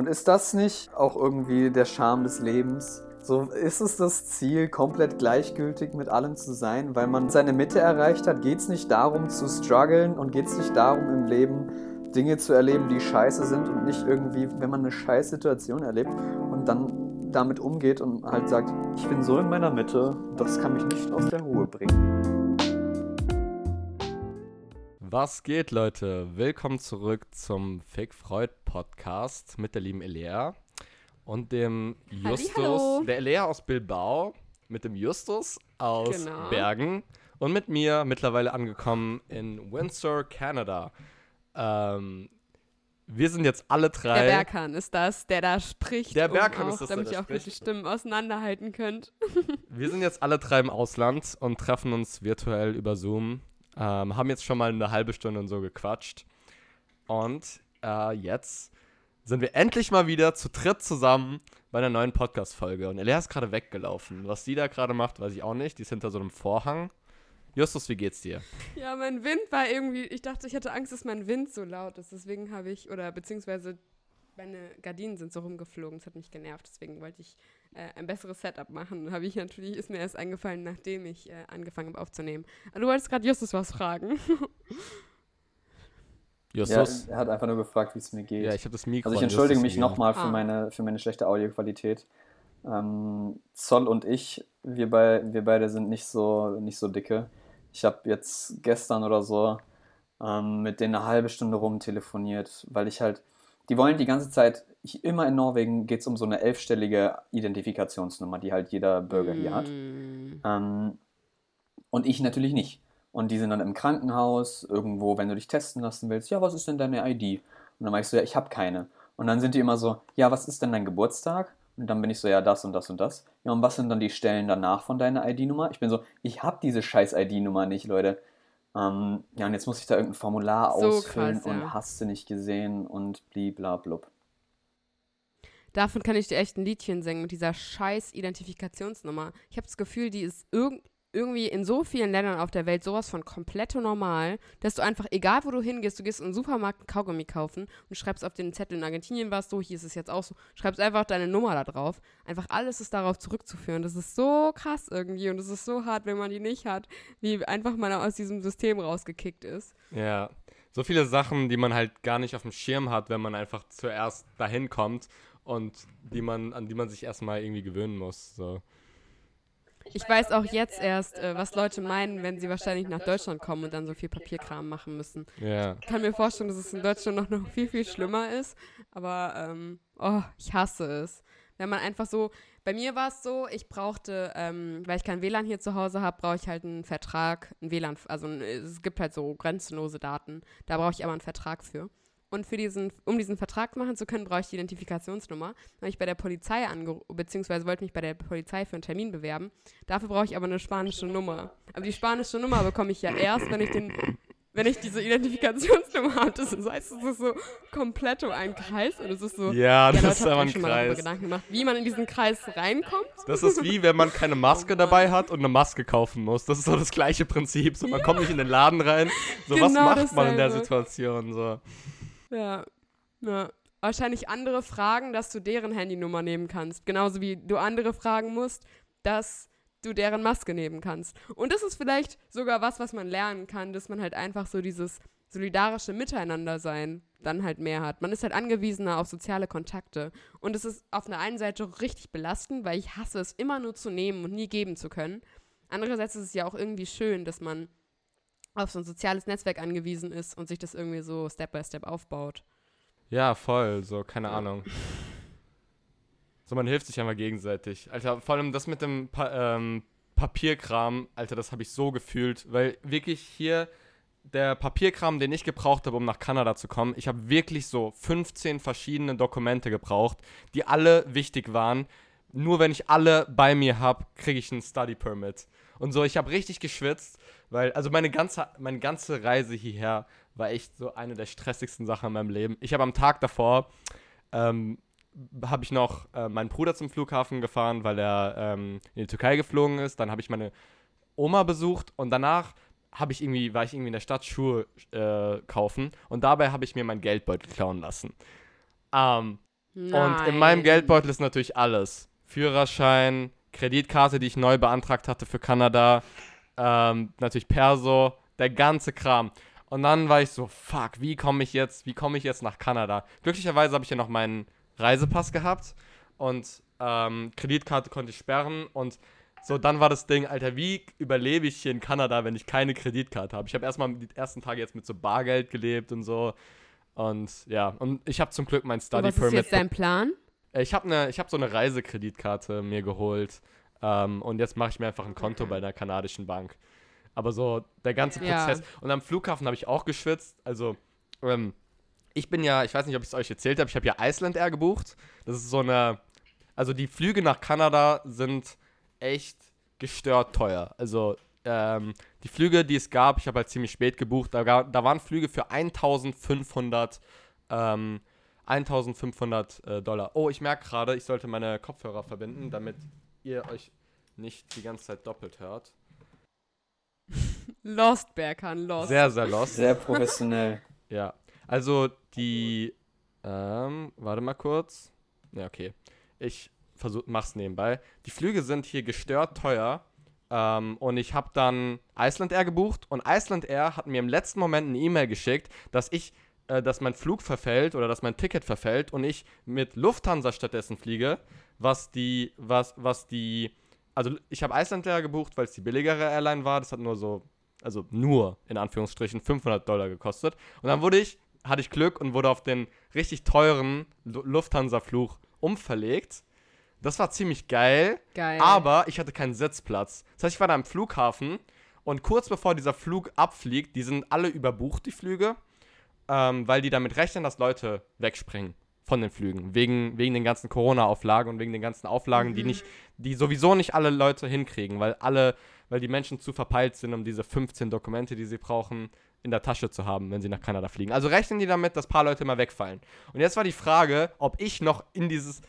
Und ist das nicht auch irgendwie der Charme des Lebens? So ist es das Ziel, komplett gleichgültig mit allem zu sein, weil man seine Mitte erreicht hat. Geht es nicht darum zu strugglen und geht es nicht darum im Leben Dinge zu erleben, die scheiße sind und nicht irgendwie, wenn man eine scheiß Situation erlebt und dann damit umgeht und halt sagt, ich bin so in meiner Mitte, das kann mich nicht aus der Ruhe bringen. Was geht, Leute? Willkommen zurück zum Fake Freud Podcast mit der lieben Elea und dem Justus, Hallihallo. der Elea aus Bilbao, mit dem Justus aus Genau. Bergen und mit mir mittlerweile angekommen in Windsor, Kanada. Ähm, wir sind jetzt alle drei. Der Berkan ist das, der da spricht. Der um Berkan auch, ist das, der damit da ihr auch die spricht. Stimmen auseinanderhalten könnt. Wir sind jetzt alle drei im Ausland und treffen uns virtuell über Zoom. Ähm, haben jetzt schon mal eine halbe Stunde und so gequatscht. Und äh, jetzt sind wir endlich mal wieder zu dritt zusammen bei einer neuen Podcast-Folge. Und Elea ist gerade weggelaufen. Was die da gerade macht, weiß ich auch nicht. Die ist hinter so einem Vorhang. Justus, wie geht's dir? Ja, mein Wind war irgendwie, ich dachte, ich hatte Angst, dass mein Wind so laut ist. Deswegen habe ich, oder beziehungsweise meine Gardinen sind so rumgeflogen, das hat mich genervt. Deswegen wollte ich äh, ein besseres Setup machen. Habe ich natürlich, ist mir erst eingefallen, nachdem ich äh, angefangen habe aufzunehmen. Aber du wolltest gerade Justus was fragen. Ja, Justus? er hat einfach nur gefragt, wie es mir geht. Ja, ich habe das Mikro. Also ich entschuldige Justus mich nochmal für, Ah. meine, für meine schlechte Audioqualität. Ähm, Zoll und ich, wir, bei, wir beide sind nicht so, nicht so dicke. Ich habe jetzt gestern oder so ähm, mit denen eine halbe Stunde rum telefoniert, weil ich halt, die wollen die ganze Zeit, ich, immer in Norwegen geht es um so eine elfstellige Identifikationsnummer, die halt jeder Bürger hier hat. Mm. Ähm, und ich natürlich nicht. Und die sind dann im Krankenhaus, irgendwo, wenn du dich testen lassen willst, ja, was ist denn deine ID? Und dann ich so, ja, ich habe keine. Und dann sind die immer so, ja, was ist denn dein Geburtstag? Und dann bin ich so, ja, das und das und das. Ja, und was sind dann die Stellen danach von deiner ID-Nummer? Ich bin so, ich habe diese scheiß ID-Nummer nicht, Leute. Ähm, ja, und jetzt muss ich da irgendein Formular So ausfüllen krass, und ja. hast du nicht gesehen und bliblablub. Davon kann ich dir echt ein Liedchen singen mit dieser scheiß Identifikationsnummer. Ich habe das Gefühl, die ist irg irgendwie in so vielen Ländern auf der Welt sowas von komplett normal, dass du einfach, egal wo du hingehst, du gehst in den Supermarkt einen Kaugummi kaufen und schreibst auf den Zettel, in Argentinien war es so, hier ist es jetzt auch so, schreibst einfach deine Nummer da drauf. Einfach alles ist darauf zurückzuführen. Das ist so krass irgendwie und es ist so hart, wenn man die nicht hat, wie einfach man aus diesem System rausgekickt ist. Ja, so viele Sachen, die man halt gar nicht auf dem Schirm hat, wenn man einfach zuerst dahin kommt und die man, an die man sich erstmal irgendwie gewöhnen muss. So. Ich weiß auch jetzt erst, äh, was Leute meinen, wenn sie wahrscheinlich nach Deutschland kommen und dann so viel Papierkram machen müssen. Ja. Ich kann mir vorstellen, dass es in Deutschland noch, noch viel, viel schlimmer ist. Aber, ähm, oh, ich hasse es. Wenn man einfach so, bei mir war es so, ich brauchte, ähm, weil ich kein WLAN hier zu Hause habe, brauche ich halt einen Vertrag, ein WLAN, also es gibt halt so grenzenlose Daten. Da brauche ich aber einen Vertrag für. Und für diesen, um diesen Vertrag machen zu können, brauche ich die Identifikationsnummer. Habe ich bei der Polizei angerufen, beziehungsweise wollte mich bei der Polizei für einen Termin bewerben. Dafür brauche ich aber eine spanische Nummer. Aber die spanische Nummer bekomme ich ja erst, wenn ich den, wenn ich diese Identifikationsnummer habe. Das heißt, es ist so komplett um einen Kreis und es ist so. Ja, das Leute, ist aber ein schon mal Kreis. Gedanken gemacht, wie man in diesen Kreis reinkommt. Das ist wie, wenn man keine Maske Oh dabei hat und eine Maske kaufen muss. Das ist so das gleiche Prinzip. So, man kommt nicht in den Laden rein. So, was Genau macht man in der. Situation? So. Ja. ja. Wahrscheinlich andere fragen, dass du deren Handynummer nehmen kannst. Genauso wie du andere fragen musst, dass du deren Maske nehmen kannst. Und das ist vielleicht sogar was, was man lernen kann, dass man halt einfach so dieses solidarische Miteinander-Sein dann halt mehr hat. Man ist halt angewiesener auf soziale Kontakte. Und es ist auf der einen Seite richtig belastend, weil ich hasse es, immer nur zu nehmen und nie geben zu können. Andererseits ist es ja auch irgendwie schön, dass man auf so ein soziales Netzwerk angewiesen ist und sich das irgendwie so Step by Step aufbaut. Ja, voll. So, keine Ja. Ahnung. So, man hilft sich einfach gegenseitig. Alter, vor allem das mit dem pa ähm, Papierkram, Alter, das habe ich so gefühlt. Weil wirklich hier der Papierkram, den ich gebraucht habe, um nach Kanada zu kommen, ich habe wirklich so 15 verschiedene Dokumente gebraucht, die alle wichtig waren. Nur wenn ich alle bei mir habe, kriege ich einen Study Permit. Und so, ich habe richtig geschwitzt, weil, also meine ganze, meine ganze Reise hierher war echt so eine der stressigsten Sachen in meinem Leben. Ich habe am Tag davor, ähm, habe ich noch äh, meinen Bruder zum Flughafen gefahren, weil er ähm, in die Türkei geflogen ist. Dann habe ich meine Oma besucht und danach habe ich irgendwie, war ich irgendwie in der Stadt Schuhe äh, kaufen und dabei habe ich mir mein Geldbeutel klauen lassen. Ähm, Und in meinem Geldbeutel ist natürlich alles. Führerschein, Kreditkarte, die ich neu beantragt hatte für Kanada, ähm, natürlich Perso, der ganze Kram. Und dann war ich so, fuck, wie komme ich jetzt, wie komme ich jetzt nach Kanada? Glücklicherweise habe ich ja noch meinen Reisepass gehabt und ähm, Kreditkarte konnte ich sperren und so, dann war das Ding, Alter, wie überlebe ich hier in Kanada, wenn ich keine Kreditkarte habe? Ich habe erstmal die ersten Tage jetzt mit so Bargeld gelebt und so. Und ja, und ich habe zum Glück mein Study Permit. Was ist jetzt dein Plan? Ich habe ne, hab so eine Reisekreditkarte mir geholt. Ähm, und jetzt mache ich mir einfach ein Konto Okay. bei einer kanadischen Bank. Aber so der ganze Ja. Prozess. Und am Flughafen habe ich auch geschwitzt. Also, ähm, ich bin ja, ich weiß nicht, ob ich es euch erzählt habe, ich habe ja Iceland Air gebucht. Das ist so eine. Also die Flüge nach Kanada sind echt gestört teuer. Also ähm, die Flüge, die es gab, ich habe halt ziemlich spät gebucht, da, da waren Flüge für 1500, ähm, 1500 äh, Dollar. Oh, ich merke gerade, ich sollte meine Kopfhörer verbinden, damit ihr euch nicht die ganze Zeit doppelt hört. Lost, Berkan, Lost. Sehr, sehr lost. Sehr professionell. Ja, also die, ähm, warte mal kurz. Ja, okay. Ich versuch, mach's nebenbei. Die Flüge sind hier gestört teuer. Ähm, und ich habe dann Iceland Air gebucht und Iceland Air hat mir im letzten Moment eine E-Mail geschickt, dass ich, äh, dass mein Flug verfällt oder dass mein Ticket verfällt und ich mit Lufthansa stattdessen fliege, was die, was, was die, also ich habe Iceland Air gebucht, weil es die billigere Airline war. Das hat nur so, also nur in Anführungsstrichen 500 Dollar gekostet. Und dann wurde ich, hatte ich Glück und wurde auf den richtig teuren Lu- Lufthansa-Flug umverlegt. Das war ziemlich geil, Geil. aber ich hatte keinen Sitzplatz. Das heißt, ich war da am Flughafen und kurz bevor dieser Flug abfliegt, die sind alle überbucht, die Flüge, ähm, weil die damit rechnen, dass Leute wegspringen von den Flügen. Wegen, wegen den ganzen Corona-Auflagen und wegen den ganzen Auflagen, die Mhm. nicht, die sowieso nicht alle Leute hinkriegen, weil alle, weil die Menschen zu verpeilt sind, um diese 15 Dokumente, die sie brauchen, in der Tasche zu haben, wenn sie nach Kanada fliegen. Also rechnen die damit, dass ein paar Leute immer wegfallen. Und jetzt war die Frage, ob ich noch in dieses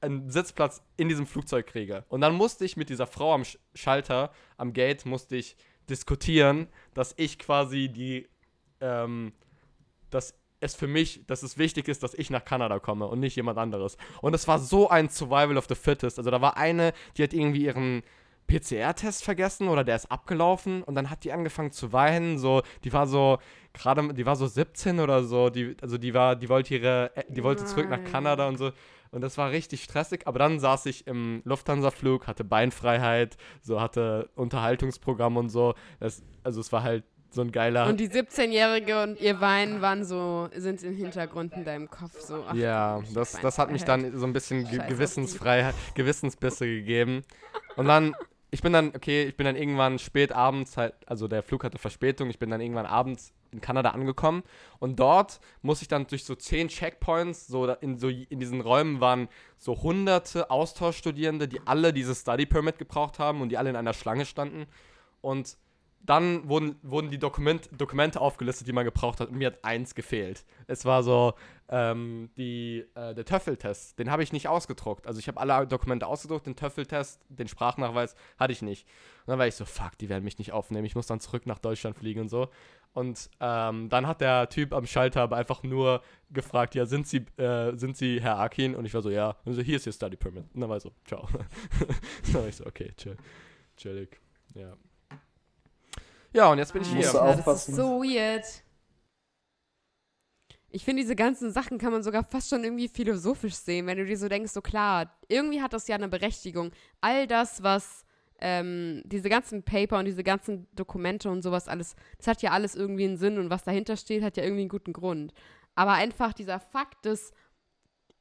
einen Sitzplatz in diesem Flugzeug kriege. Und dann musste ich mit dieser Frau am Sch Schalter, am Gate, musste ich diskutieren, dass ich quasi die, ähm, dass es für mich, dass es wichtig ist, dass ich nach Kanada komme und nicht jemand anderes. Und es war so ein Survival of the Fittest. Also da war eine, die hat irgendwie ihren PCR-Test vergessen oder der ist abgelaufen und dann hat die angefangen zu weinen. So, die war so gerade, die war so 17 oder so. Die, also die war, die wollte ihre, die wollte zurück nach Nein. Kanada und so. Und das war richtig stressig. Aber dann saß ich im Lufthansa-Flug, hatte Beinfreiheit, so hatte Unterhaltungsprogramm und so. Das, also es war halt so ein geiler. Und die 17-Jährige und ihr Weinen waren so, sind im Hintergrund in deinem Kopf so. ach, ja, das, das hat mich dann so ein bisschen Scheiß. Gewissensfreiheit, Gewissensbisse gegeben. Und dann, ich bin dann, okay, ich bin dann irgendwann spät abends halt, also der Flug hatte Verspätung, ich bin dann irgendwann abends in Kanada angekommen und dort muss ich dann durch so zehn Checkpoints, so in, so in diesen Räumen waren so hunderte Austauschstudierende, die alle dieses Study Permit gebraucht haben und die alle in einer Schlange standen und dann wurden, wurden die Dokument, Dokumente aufgelistet, die man gebraucht hat und mir hat eins gefehlt. Es war so, ähm, die, äh, der Töffeltest, den habe ich nicht ausgedruckt. Also ich habe alle Dokumente ausgedruckt, den Töffeltest, den Sprachnachweis hatte ich nicht. Und dann war ich so, fuck, die werden mich nicht aufnehmen, ich muss dann zurück nach Deutschland fliegen und so. Und ähm, dann hat der Typ am Schalter aber einfach nur gefragt, ja, sind Sie, äh, sind Sie Herr Akin? Und ich war so, ja. Und so, hier ist Ihr Study Permit. Und dann war ich so, ciao. dann war ich so, okay, chill. Chillig. Ja. Ja, und jetzt bin ich Musst hier. aufpassen. Das ist so weird. Ich finde, diese ganzen Sachen kann man sogar fast schon irgendwie philosophisch sehen, wenn du dir so denkst, so klar, irgendwie hat das ja eine Berechtigung. All das, was ähm, diese ganzen Paper und diese ganzen Dokumente und sowas alles, das hat ja alles irgendwie einen Sinn und was dahinter steht, hat ja irgendwie einen guten Grund. Aber einfach dieser Fakt des,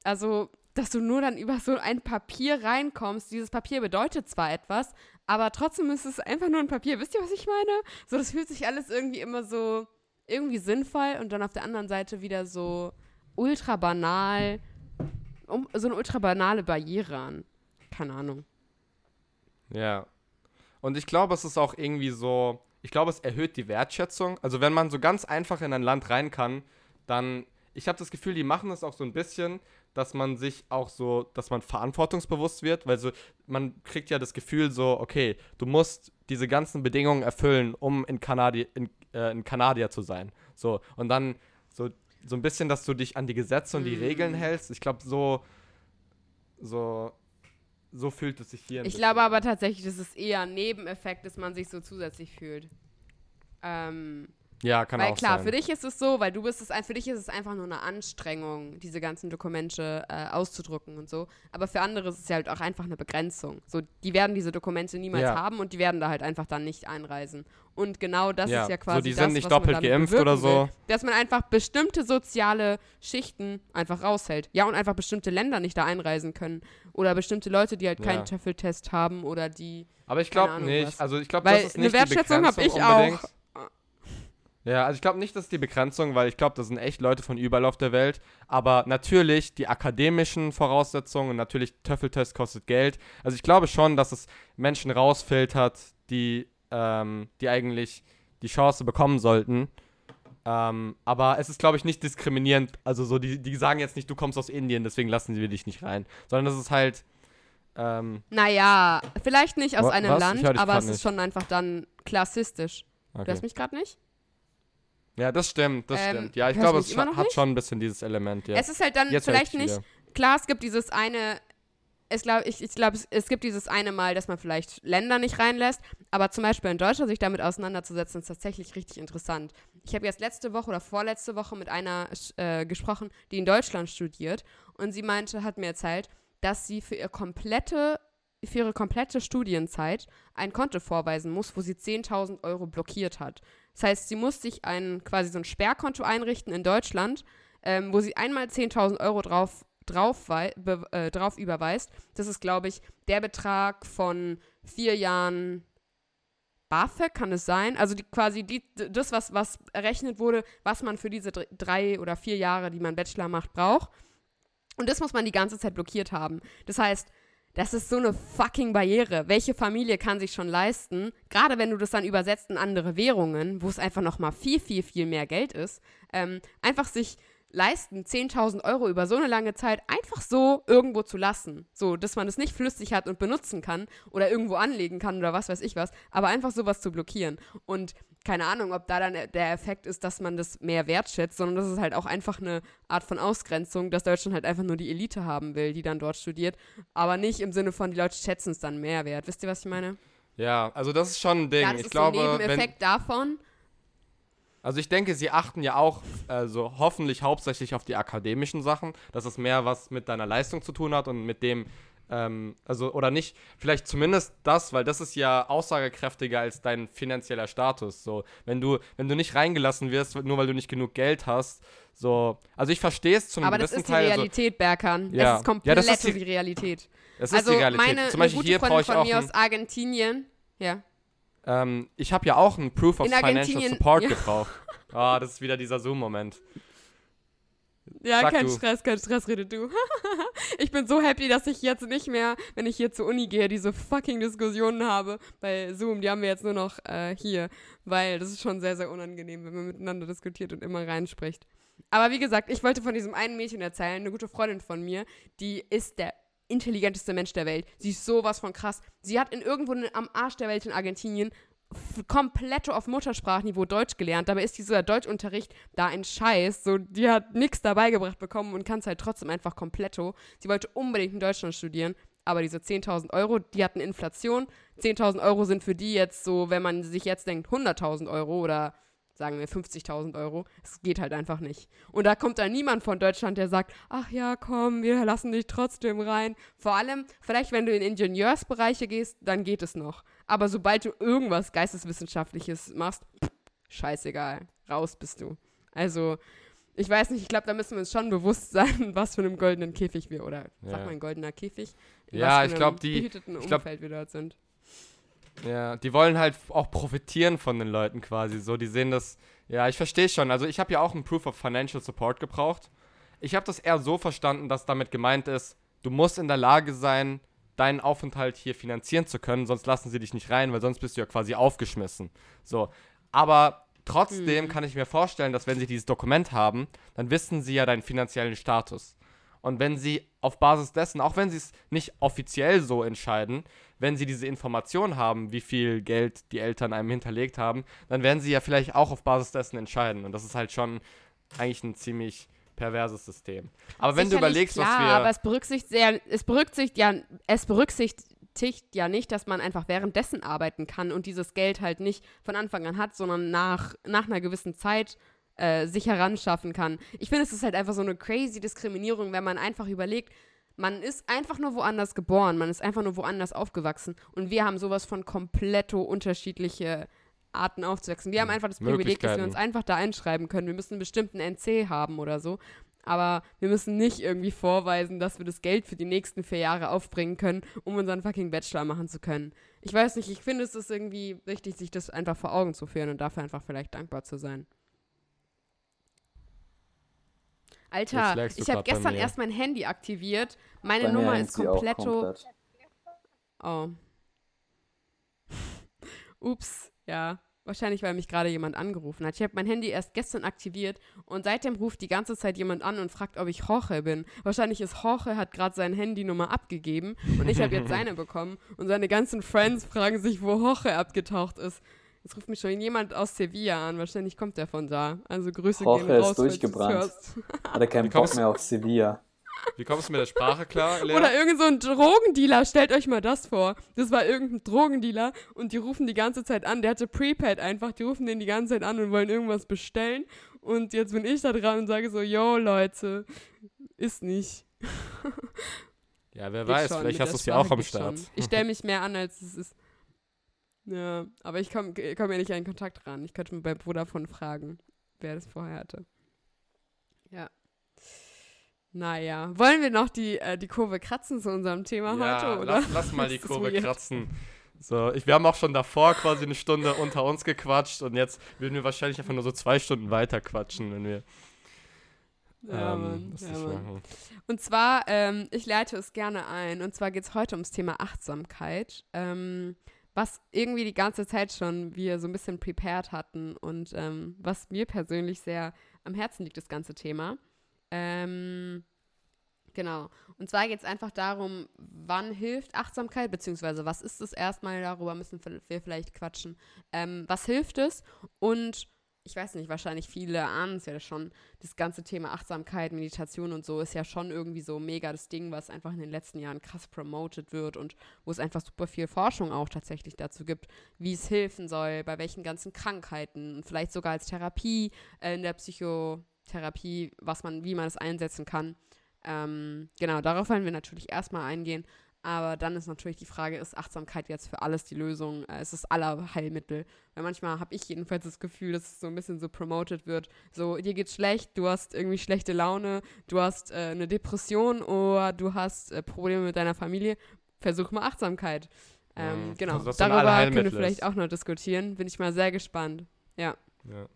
also, dass du nur dann über so ein Papier reinkommst, dieses Papier bedeutet zwar etwas, aber trotzdem ist es einfach nur ein Papier. Wisst ihr, was ich meine? So, das fühlt sich alles irgendwie immer so irgendwie sinnvoll und dann auf der anderen Seite wieder so ultra banal, um, so eine ultra banale Barriere an. Keine Ahnung. Ja. Und ich glaube, es ist auch irgendwie so, ich glaube, es erhöht die Wertschätzung. Also wenn man so ganz einfach in ein Land rein kann, dann, ich habe das Gefühl, die machen das auch so ein bisschen, dass man sich auch so, dass man verantwortungsbewusst wird, weil so, man kriegt ja das Gefühl so, okay, du musst diese ganzen Bedingungen erfüllen, um in, Kanadi in, äh, in Kanadier zu sein. So, und dann so, so ein bisschen, dass du dich an die Gesetze und die Mm. Regeln hältst. Ich glaube, so, so, so fühlt es sich hier. Ich glaube aber tatsächlich, das ist eher ein Nebeneffekt, dass man sich so zusätzlich fühlt. Ähm, Ja, kann weil auch klar, sein. für dich ist es so, weil du bist es, ein- für dich ist es einfach nur eine Anstrengung, diese ganzen Dokumente äh, auszudrucken und so. Aber für andere ist es ja halt auch einfach eine Begrenzung. So, die werden diese Dokumente niemals Ja. haben und die werden da halt einfach dann nicht einreisen. Und genau das Ja, ist ja so, quasi die das, sind nicht was man doppelt geimpft oder so. Will, dass man einfach bestimmte soziale Schichten einfach raushält. Ja, und einfach bestimmte Länder nicht da einreisen können. Oder bestimmte Leute, die halt Ja. keinen Töffeltest haben oder die Aber ich glaube nicht. was. Also ich glaube, Weil das ist eine nicht die Wertschätzung hab Begrenzung ich auch. Ja, also ich glaube nicht, dass die Begrenzung, weil ich glaube, das sind echt Leute von überall auf der Welt. Aber natürlich die akademischen Voraussetzungen und natürlich Töffeltest kostet Geld. Also ich glaube schon, dass es Menschen rausfiltert, die, ähm, die eigentlich die Chance bekommen sollten. Ähm, aber es ist, glaube ich, nicht diskriminierend. Also so, die, die sagen jetzt nicht, du kommst aus Indien, deswegen lassen wir dich nicht rein. Sondern das ist halt. Ähm, Naja, vielleicht nicht aus Wa- einem was? Ich Land, aber es ist schon einfach dann klassistisch. Du okay. hörst mich gerade nicht? Ja, das stimmt, das Ähm, stimmt. Ja, ich glaube, es hat nicht? schon ein bisschen dieses Element, ja. Es ist halt dann Jetzt vielleicht nicht. Klar, es gibt dieses eine. Es glaub, ich ich glaube, es, es gibt dieses eine Mal, dass man vielleicht Länder nicht reinlässt, aber zum Beispiel in Deutschland sich damit auseinanderzusetzen, ist tatsächlich richtig interessant. Ich habe jetzt letzte Woche oder vorletzte Woche mit einer äh, gesprochen, die in Deutschland studiert und sie meinte, hat mir erzählt, dass sie für, ihr komplette, für ihre komplette Studienzeit ein Konto vorweisen muss, wo sie 10.000 Euro blockiert hat. Das heißt, sie muss sich ein quasi so ein Sperrkonto einrichten in Deutschland, ähm, wo sie einmal 10.000 Euro drauf, drauf, be, äh, drauf überweist. Das ist, glaube ich, der Betrag von vier Jahren BAföG, kann es sein? Also die, quasi die, das, was, was errechnet wurde, was man für diese dr- drei oder vier Jahre, die man Bachelor macht, braucht. Und das muss man die ganze Zeit blockiert haben. Das heißt, das ist so eine fucking Barriere. Welche Familie kann sich schon leisten, gerade wenn du das dann übersetzt in andere Währungen, wo es einfach noch mal viel, viel, viel mehr Geld ist, ähm, einfach sich leisten, 10.000 Euro über so eine lange Zeit einfach so irgendwo zu lassen. So, dass man es nicht flüssig hat und benutzen kann oder irgendwo anlegen kann oder was weiß ich was, aber einfach sowas zu blockieren. Und keine Ahnung, ob da dann der Effekt ist, dass man das mehr wertschätzt, sondern das ist halt auch einfach eine Art von Ausgrenzung, dass Deutschland halt einfach nur die Elite haben will, die dann dort studiert, aber nicht im Sinne von, die Leute schätzen es dann mehr wert. Wisst ihr, was ich meine? Ja, also das ist schon ein Ding. Ja, das ich ist glaube, so ein Nebeneffekt davon. Also ich denke, sie achten ja auch, also hoffentlich hauptsächlich auf die akademischen Sachen, dass es mehr was mit deiner Leistung zu tun hat und mit dem, ähm, also oder nicht, vielleicht zumindest das, weil das ist ja aussagekräftiger als dein finanzieller Status. So, wenn du, wenn du nicht reingelassen wirst, nur weil du nicht genug Geld hast, so, also ich verstehe es zu einem Aber das gewissen ist die Teil. So, Realität, Berkan. Ja. Es ist komplett Ja, das ist die- die Realität. es ist also die Realität. meine Zum eine Beispiel gute hier brauche ich von auch mir aus Argentinien, ja, ähm, ich habe ja auch einen Proof of In Financial Support ja. gebraucht. Ah, das ist wieder dieser Zoom-Moment. Ja, Sag kein du. Stress, kein Stress, rede du. ich bin so happy, dass ich jetzt nicht mehr, wenn ich hier zur Uni gehe, diese fucking Diskussionen habe bei Zoom. Die haben wir jetzt nur noch äh, hier, weil das ist schon sehr, sehr unangenehm, wenn man miteinander diskutiert und immer reinspricht. Aber wie gesagt, ich wollte von diesem einen Mädchen erzählen, eine gute Freundin von mir, die ist der intelligenteste Mensch der Welt. Sie ist sowas von krass. Sie hat in irgendwo am Arsch der Welt in Argentinien komplett auf Muttersprachniveau Deutsch gelernt. Dabei ist dieser Deutschunterricht da ein Scheiß. So, die hat nichts dabei gebracht bekommen und kann es halt trotzdem einfach kompletto. Sie wollte unbedingt in Deutschland studieren, aber diese 10.000 Euro, die hatten Inflation. 10.000 Euro sind für die jetzt so, wenn man sich jetzt denkt, 100.000 Euro oder sagen wir 50.000 Euro. Es geht halt einfach nicht. Und da kommt dann niemand von Deutschland, der sagt, ach ja, komm, wir lassen dich trotzdem rein. Vor allem, vielleicht wenn du in Ingenieursbereiche gehst, dann geht es noch. Aber sobald du irgendwas Geisteswissenschaftliches machst, pff, scheißegal, raus bist du. Also, ich weiß nicht, ich glaube, da müssen wir uns schon bewusst sein, was für einem goldenen Käfig wir, oder Ja. sagt man goldener Käfig? In Ja, was für ich einem glaub, die- behüteten ich glaub- Umfeld wir dort sind. Ja, die wollen halt auch profitieren von den Leuten quasi. So, die sehen das. Ja, ich verstehe schon. Also ich habe ja auch einen Proof of Financial Support gebraucht. Ich habe das eher so verstanden, dass damit gemeint ist, du musst in der Lage sein, deinen Aufenthalt hier finanzieren zu können, sonst lassen sie dich nicht rein, weil sonst bist du ja quasi aufgeschmissen. So, aber trotzdem Mhm. kann ich mir vorstellen, dass wenn sie dieses Dokument haben, dann wissen sie ja deinen finanziellen Status. Und wenn sie auf Basis dessen, auch wenn sie es nicht offiziell so entscheiden, wenn sie diese Information haben, wie viel Geld die Eltern einem hinterlegt haben, dann werden sie ja vielleicht auch auf Basis dessen entscheiden. Und das ist halt schon eigentlich ein ziemlich perverses System. Aber wenn du überlegst, klar, was wir. aber es berücksichtigt, sehr, es berücksichtigt ja, es berücksichtigt ja nicht, dass man einfach währenddessen arbeiten kann und dieses Geld halt nicht von Anfang an hat, sondern nach, nach einer gewissen Zeit äh, sich heranschaffen kann. Ich finde, es ist halt einfach so eine crazy Diskriminierung, wenn man einfach überlegt, man ist einfach nur woanders geboren, man ist einfach nur woanders aufgewachsen und wir haben sowas von kompletto unterschiedliche Arten aufzuwachsen. Wir haben einfach das Privileg, dass wir uns einfach da einschreiben können. Wir müssen einen bestimmten NC haben oder so. Aber wir müssen nicht irgendwie vorweisen, dass wir das Geld für die nächsten vier Jahre aufbringen können, um unseren fucking Bachelor machen zu können. Ich weiß nicht, ich finde, es ist irgendwie wichtig, sich das einfach vor Augen zu führen und dafür einfach vielleicht dankbar zu sein. Jetzt Alter, ich habe gestern erst mein Handy aktiviert. Meine Bei Nummer ist kompletto. komplett. Oh. Ups, ja. Wahrscheinlich, weil mich gerade jemand angerufen hat. Ich habe mein Handy erst gestern aktiviert und seitdem ruft die ganze Zeit jemand an und fragt, ob ich Jorge bin. Wahrscheinlich ist Jorge, hat gerade seine Handynummer abgegeben und ich habe jetzt seine bekommen und seine ganzen Friends fragen sich, wo Jorge abgetaucht ist. Jetzt ruft mich schon jemand aus Sevilla an. Wahrscheinlich kommt der von da. Also Grüße Jorge gehen ist raus, du's durchgebrannt. hörst. Hat er keinen Wie Bock mehr auf Sevilla. Wie kommst du mit der Sprache klar, Lea? Oder irgend so ein Drogendealer, stellt euch mal das vor. Das war irgendein Drogendealer und die rufen die ganze Zeit an. Der hatte Prepaid einfach, die rufen den die ganze Zeit an und wollen irgendwas bestellen. Und jetzt bin ich da dran und sage so, yo Leute, ist nicht. ja, wer Geht weiß, vielleicht hast du es ja auch am Start. schon. Ich stelle mich mehr an, als es ist. Ja, aber ich komme komm ja nicht an den Kontakt ran. Ich könnte bei Vodafone fragen, wer das vorher hatte. Ja. Naja, wollen wir noch die, äh, die Kurve kratzen zu unserem Thema ja, heute, oder? Lass, lass mal die Kurve weird. kratzen. So, ich, wir haben auch schon davor quasi eine Stunde unter uns gequatscht und jetzt würden wir wahrscheinlich einfach nur so zwei Stunden weiter quatschen, wenn wir Ja, ähm, Mann, das ja, machen. Und zwar, ähm, ich leite es gerne ein. Und zwar geht es heute ums Thema Achtsamkeit, ähm, was irgendwie die ganze Zeit schon wir so ein bisschen prepared hatten und ähm, was mir persönlich sehr am Herzen liegt, das ganze Thema. Ähm, genau. Und zwar geht es einfach darum, wann hilft Achtsamkeit, beziehungsweise was ist es erstmal, darüber müssen wir vielleicht quatschen. Ähm, was hilft es? Und ich weiß nicht, wahrscheinlich viele ahnen es ja schon, das ganze Thema Achtsamkeit, Meditation und so ist ja schon irgendwie so mega das Ding, was einfach in den letzten Jahren krass promoted wird und wo es einfach super viel Forschung auch tatsächlich dazu gibt, wie es helfen soll, bei welchen ganzen Krankheiten und vielleicht sogar als Therapie äh, in der Psychotherapie, was man, wie man es einsetzen kann. Ähm, genau, darauf wollen wir natürlich erstmal eingehen. Aber dann ist natürlich die Frage, ist Achtsamkeit jetzt für alles die Lösung? Äh, ist es aller Heilmittel? Weil manchmal habe ich jedenfalls das Gefühl, dass es so ein bisschen so promoted wird. So, dir geht's schlecht, du hast irgendwie schlechte Laune, du hast äh, eine Depression oder du hast äh, Probleme mit deiner Familie. Versuch mal Achtsamkeit. Ähm. Genau, Also, dass dann darüber können wir vielleicht auch noch diskutieren. Bin ich mal sehr gespannt. Ja. Ja.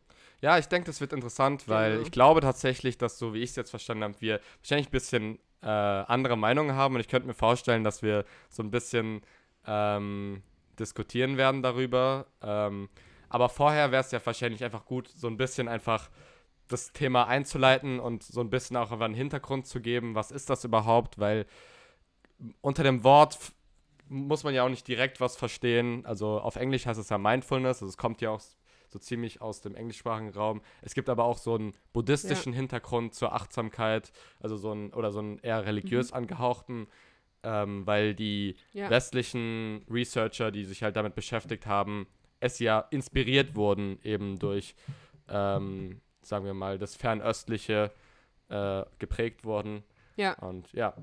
Ja, ich denke, das wird interessant, weil Genau. ich glaube tatsächlich, dass so wie ich es jetzt verstanden habe, wir wahrscheinlich ein bisschen äh, andere Meinungen haben und ich könnte mir vorstellen, dass wir so ein bisschen ähm, diskutieren werden darüber. Ähm, aber vorher wäre es ja wahrscheinlich einfach gut, so ein bisschen einfach das Thema einzuleiten und so ein bisschen auch über einen Hintergrund zu geben, was ist das überhaupt, weil unter dem Wort muss man ja auch nicht direkt was verstehen. Also auf Englisch heißt es ja Mindfulness, also es kommt ja auch so ziemlich aus dem englischsprachigen Raum. Es gibt aber auch so einen buddhistischen Hintergrund zur Achtsamkeit, also so einen oder so einen eher religiös angehauchten, ähm, weil die Ja. westlichen Researcher, die sich halt damit beschäftigt haben, es ja inspiriert wurden eben durch, ähm, sagen wir mal, das Fernöstliche äh, geprägt wurden. Ja. Und ja,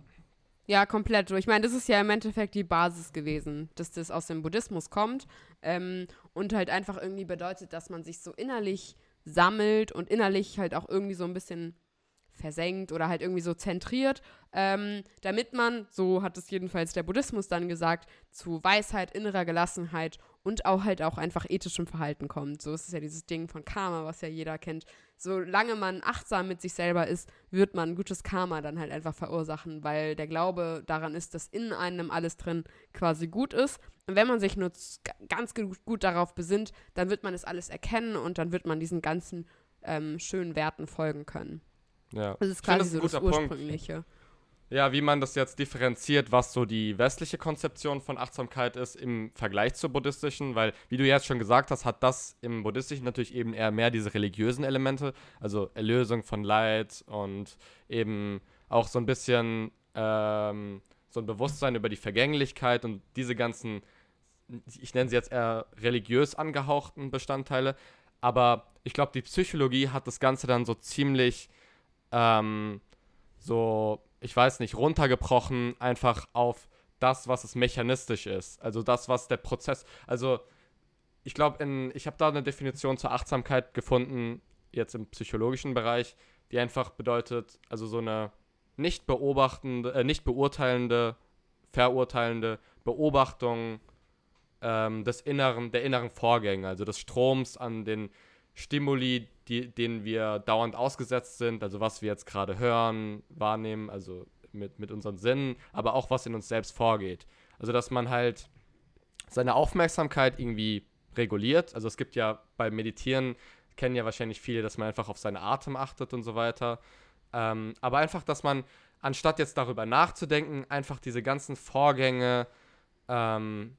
Ja, komplett. Ich meine, das ist ja im Endeffekt die Basis gewesen, dass das aus dem Buddhismus kommt ähm, und halt einfach irgendwie bedeutet, dass man sich so innerlich sammelt und innerlich halt auch irgendwie so ein bisschen versenkt oder halt irgendwie so zentriert, ähm, damit man, so hat es jedenfalls der Buddhismus dann gesagt, zu Weisheit, innerer Gelassenheit und auch halt auch einfach ethischem Verhalten kommt. So ist es ja dieses Ding von Karma, was ja jeder kennt. Solange man achtsam mit sich selber ist, wird man gutes Karma dann halt einfach verursachen, weil der Glaube daran ist, dass in einem alles drin quasi gut ist. Und wenn man sich nur ganz gut, darauf besinnt, dann wird man es alles erkennen und dann wird man diesen ganzen ähm, schönen Werten folgen können. ja. Das ist quasi so ist das ein guter Punkt. Ja, wie man das jetzt differenziert, was so die westliche Konzeption von Achtsamkeit ist im Vergleich zur buddhistischen, weil, wie du jetzt schon gesagt hast, hat das im buddhistischen natürlich eben eher mehr diese religiösen Elemente, also Erlösung von Leid und eben auch so ein bisschen ähm, so ein Bewusstsein über die Vergänglichkeit und diese ganzen, ich nenne sie jetzt eher religiös angehauchten Bestandteile. Aber ich glaube, die Psychologie hat das Ganze dann so ziemlich ähm, so ich weiß nicht, runtergebrochen einfach auf das, was es mechanistisch ist. Also das, was der Prozess. Also ich glaube, ich habe da eine Definition zur Achtsamkeit gefunden, jetzt im psychologischen Bereich, die einfach bedeutet, also so eine nicht beobachtende, äh, nicht beurteilende, verurteilende Beobachtung ähm, des inneren, der inneren Vorgänge, also des Stroms an den Stimuli, die, denen wir dauernd ausgesetzt sind, also was wir jetzt gerade hören, wahrnehmen, also mit, mit unseren Sinnen, aber auch was in uns selbst vorgeht. Also dass man halt seine Aufmerksamkeit irgendwie reguliert. Also es gibt ja beim Meditieren, kennen ja wahrscheinlich viele, dass man einfach auf seinen Atem achtet und so weiter. Ähm, aber einfach, dass man, anstatt jetzt darüber nachzudenken, einfach diese ganzen Vorgänge ähm,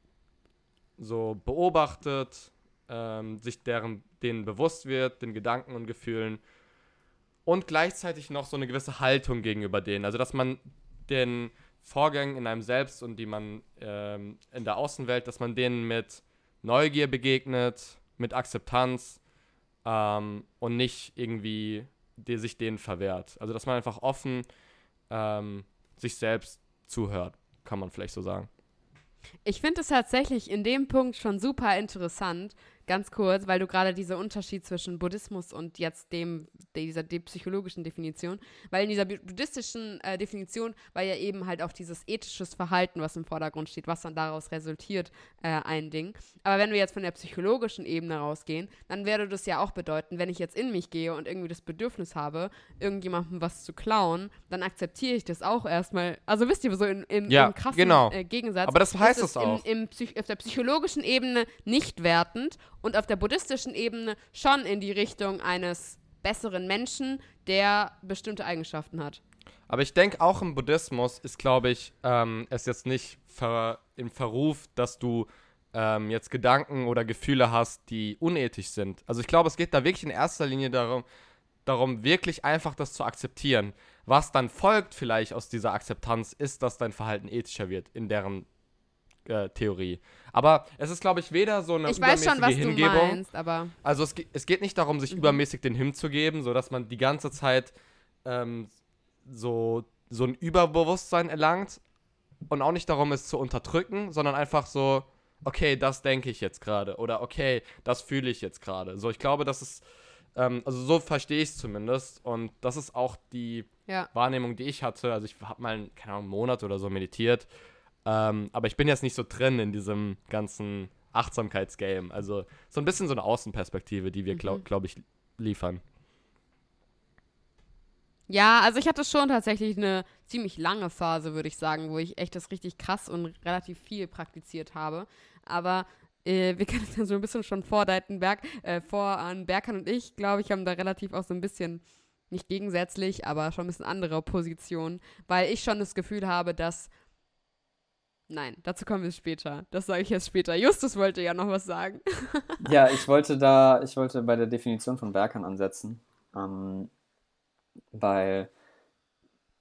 so beobachtet, ähm, sich deren, denen bewusst wird, den Gedanken und Gefühlen und gleichzeitig noch so eine gewisse Haltung gegenüber denen. Also, dass man den Vorgängen in einem selbst und die man ähm, in der Außenwelt, dass man denen mit Neugier begegnet, mit Akzeptanz ähm, und nicht irgendwie die sich denen verwehrt. Also, dass man einfach offen ähm, sich selbst zuhört, kann man vielleicht so sagen. Ich finde es tatsächlich in dem Punkt schon super interessant, ganz kurz, weil du gerade dieser Unterschied zwischen Buddhismus und jetzt dem, dieser de psychologischen Definition, weil in dieser buddhistischen äh, Definition war ja eben halt auch dieses ethisches Verhalten, was im Vordergrund steht, was dann daraus resultiert, äh, ein Ding. Aber wenn wir jetzt von der psychologischen Ebene rausgehen, dann würde das ja auch bedeuten, wenn ich jetzt in mich gehe und irgendwie das Bedürfnis habe, irgendjemandem was zu klauen, dann akzeptiere ich das auch erstmal. Also wisst ihr, so in, in, ja, im krassen genau. äh, Gegensatz. Aber das heißt es auch. Im Psych auf der psychologischen Ebene nicht wertend und auf der buddhistischen Ebene schon in die Richtung eines besseren Menschen, der bestimmte Eigenschaften hat. Aber ich denke, auch im Buddhismus ist, glaube ich, ähm, es jetzt nicht ver im Verruf, dass du ähm, jetzt Gedanken oder Gefühle hast, die unethisch sind. Also ich glaube, es geht da wirklich in erster Linie darum, darum, wirklich einfach das zu akzeptieren. Was dann folgt vielleicht aus dieser Akzeptanz, ist, dass dein Verhalten ethischer wird, in deren äh, Theorie. Aber es ist, glaube ich, weder so eine ich weiß schon, was Hingebung. Du meinst, also es, es geht nicht darum, sich mhm. übermäßig den Hymn zu geben, sodass man die ganze Zeit ähm, so, so ein Überbewusstsein erlangt. Und auch nicht darum, es zu unterdrücken, sondern einfach so, okay, das denke ich jetzt gerade. Oder okay, das fühle ich jetzt gerade. So, ich glaube, das ist, ähm, also so verstehe ich es zumindest. Und das ist auch die ja. Wahrnehmung, die ich hatte. Also ich habe mal, keine Ahnung, einen Monat oder so meditiert. Ähm, aber ich bin jetzt nicht so drin in diesem ganzen Achtsamkeitsgame. Also so ein bisschen so eine Außenperspektive, die wir, glaube mhm. glaub ich, liefern. Ja, also ich hatte schon tatsächlich eine ziemlich lange Phase, würde ich sagen, wo ich echt das richtig krass und relativ viel praktiziert habe. Aber äh, wir können es ja so ein bisschen schon vordeuten, Berg, äh, vor an Berkan und ich, glaube ich, haben da relativ auch so ein bisschen, nicht gegensätzlich, aber schon ein bisschen andere Positionen, weil ich schon das Gefühl habe, dass Nein, dazu kommen wir später. Das sage ich erst später. Justus wollte ja noch was sagen. ja, ich wollte da, ich wollte bei der Definition von Werkern ansetzen. Ähm, weil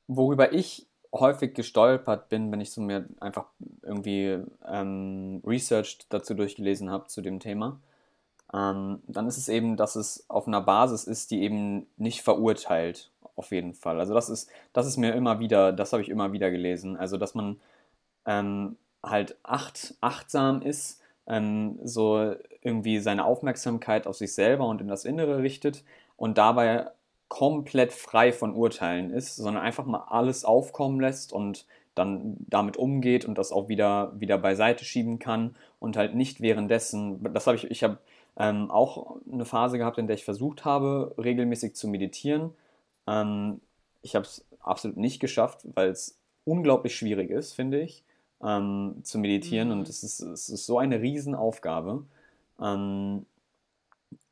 worüber ich häufig gestolpert bin, wenn ich so mir einfach irgendwie ähm, Research dazu durchgelesen habe zu dem Thema, ähm, dann ist es eben, dass es auf einer Basis ist, die eben nicht verurteilt, auf jeden Fall. Also das ist, das ist mir immer wieder, das habe ich immer wieder gelesen. Also dass man ähm, halt acht, achtsam ist, ähm, so irgendwie seine Aufmerksamkeit auf sich selber und in das Innere richtet und dabei komplett frei von Urteilen ist, sondern einfach mal alles aufkommen lässt und dann damit umgeht und das auch wieder, wieder beiseite schieben kann und halt nicht währenddessen, das habe ich, ich habe ähm, auch eine Phase gehabt, in der ich versucht habe, regelmäßig zu meditieren. Ähm, ich habe es absolut nicht geschafft, weil es unglaublich schwierig ist, finde ich ähm, zu meditieren mhm. und es ist, es ist so eine Riesenaufgabe. Ähm,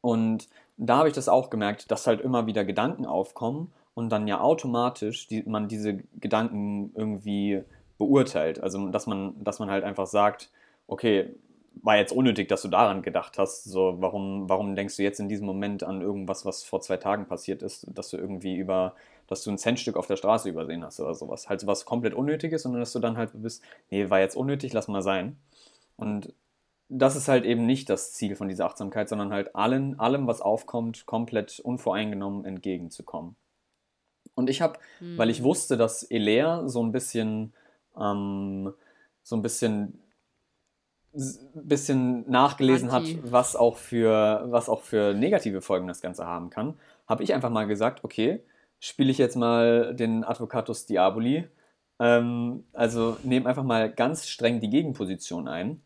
und da habe ich das auch gemerkt, dass halt immer wieder Gedanken aufkommen und dann ja automatisch die, man diese Gedanken irgendwie beurteilt. Also dass man, dass man halt einfach sagt, okay, war jetzt unnötig, dass du daran gedacht hast. So, warum, warum denkst du jetzt in diesem Moment an irgendwas, was vor zwei Tagen passiert ist, dass du irgendwie über, dass du ein Centstück auf der Straße übersehen hast oder sowas. Halt was komplett Unnötiges, sondern dass du dann halt bist, nee, war jetzt unnötig, lass mal sein. Und das ist halt eben nicht das Ziel von dieser Achtsamkeit, sondern halt allen, allem, was aufkommt, komplett unvoreingenommen entgegenzukommen. Und ich habe, mhm. weil ich hm. wusste, dass Elea so ein bisschen, ähm, so ein bisschen bisschen nachgelesen Anti. hat, was auch für was auch für negative Folgen das Ganze haben kann, habe ich einfach mal gesagt, okay, spiele ich jetzt mal den Advocatus Diaboli, ähm, also nehme einfach mal ganz streng die Gegenposition ein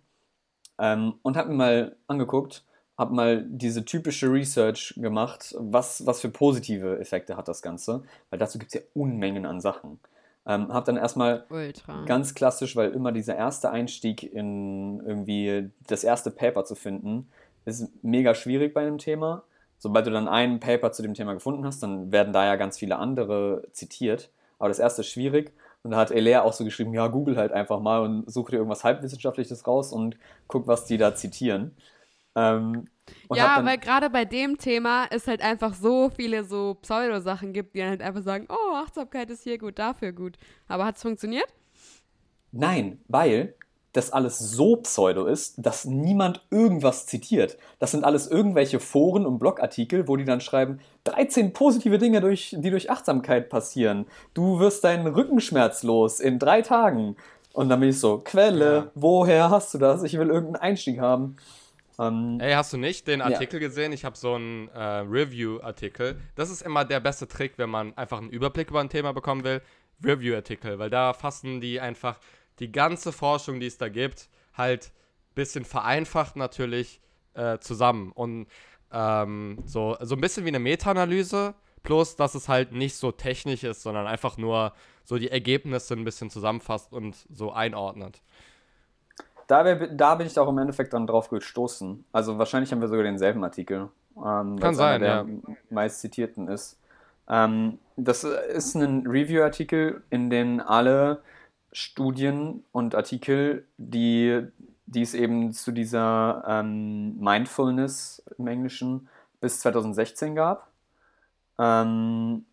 ähm, und habe mir mal angeguckt, habe mal diese typische Research gemacht, was, was für positive Effekte hat das Ganze, weil dazu gibt es ja Unmengen an Sachen. Ähm, habe dann erstmal Ultra. ganz klassisch, weil immer dieser erste Einstieg in irgendwie das erste Paper zu finden, ist mega schwierig bei einem Thema. Sobald du dann ein Paper zu dem Thema gefunden hast, dann werden da ja ganz viele andere zitiert. Aber das erste ist schwierig. Und da hat Elea auch so geschrieben, ja, google halt einfach mal und suche dir irgendwas halbwissenschaftliches raus und guck, was die da zitieren. Ähm, ja, weil gerade bei dem Thema es halt einfach so viele so Pseudo-Sachen gibt, die halt einfach sagen, oh, Achtsamkeit ist hier gut, dafür gut. Aber hat es funktioniert? Nein, weil das alles so pseudo ist, dass niemand irgendwas zitiert. Das sind alles irgendwelche Foren und Blogartikel, wo die dann schreiben, 13 positive Dinge, durch, die durch Achtsamkeit passieren. Du wirst deinen Rückenschmerz los in drei Tagen. Und dann bin ich so, Quelle, ja. woher hast du das? Ich will irgendeinen Einstieg haben. Ähm, Ey, hast du nicht den Artikel ja. gesehen? Ich habe so einen äh, Review-Artikel. Das ist immer der beste Trick, wenn man einfach einen Überblick über ein Thema bekommen will. Review-Artikel, weil da fassen die einfach die ganze Forschung, die es da gibt, halt ein bisschen vereinfacht natürlich äh, zusammen. Und ähm, so, so ein bisschen wie eine Meta-Analyse, plus dass es halt nicht so technisch ist, sondern einfach nur so die Ergebnisse ein bisschen zusammenfasst und so einordnet. Da, wär, da bin ich auch im Endeffekt dann drauf gestoßen. Also wahrscheinlich haben wir sogar denselben Artikel. Ähm, Kann sein, der ja. meist zitierten ist. Ähm, das ist ein Review-Artikel, in dem alle Studien und Artikel, die, die es eben zu dieser ähm, Mindfulness im Englischen bis 2016 gab. Ähm,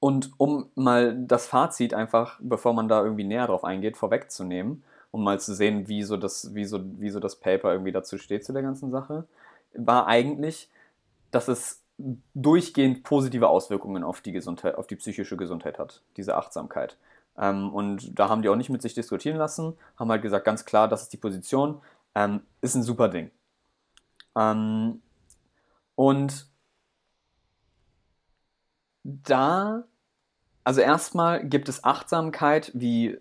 und um mal das Fazit einfach, bevor man da irgendwie näher drauf eingeht, vorwegzunehmen, um mal zu sehen, wie so das, wie so, wie so das Paper irgendwie dazu steht zu der ganzen Sache, war eigentlich, dass es durchgehend positive Auswirkungen auf die Gesundheit, auf die psychische Gesundheit hat, diese Achtsamkeit. Ähm, und da haben die auch nicht mit sich diskutieren lassen, haben halt gesagt, ganz klar, das ist die Position, ähm, ist ein super Ding. Ähm, und da, also erstmal gibt es Achtsamkeit wie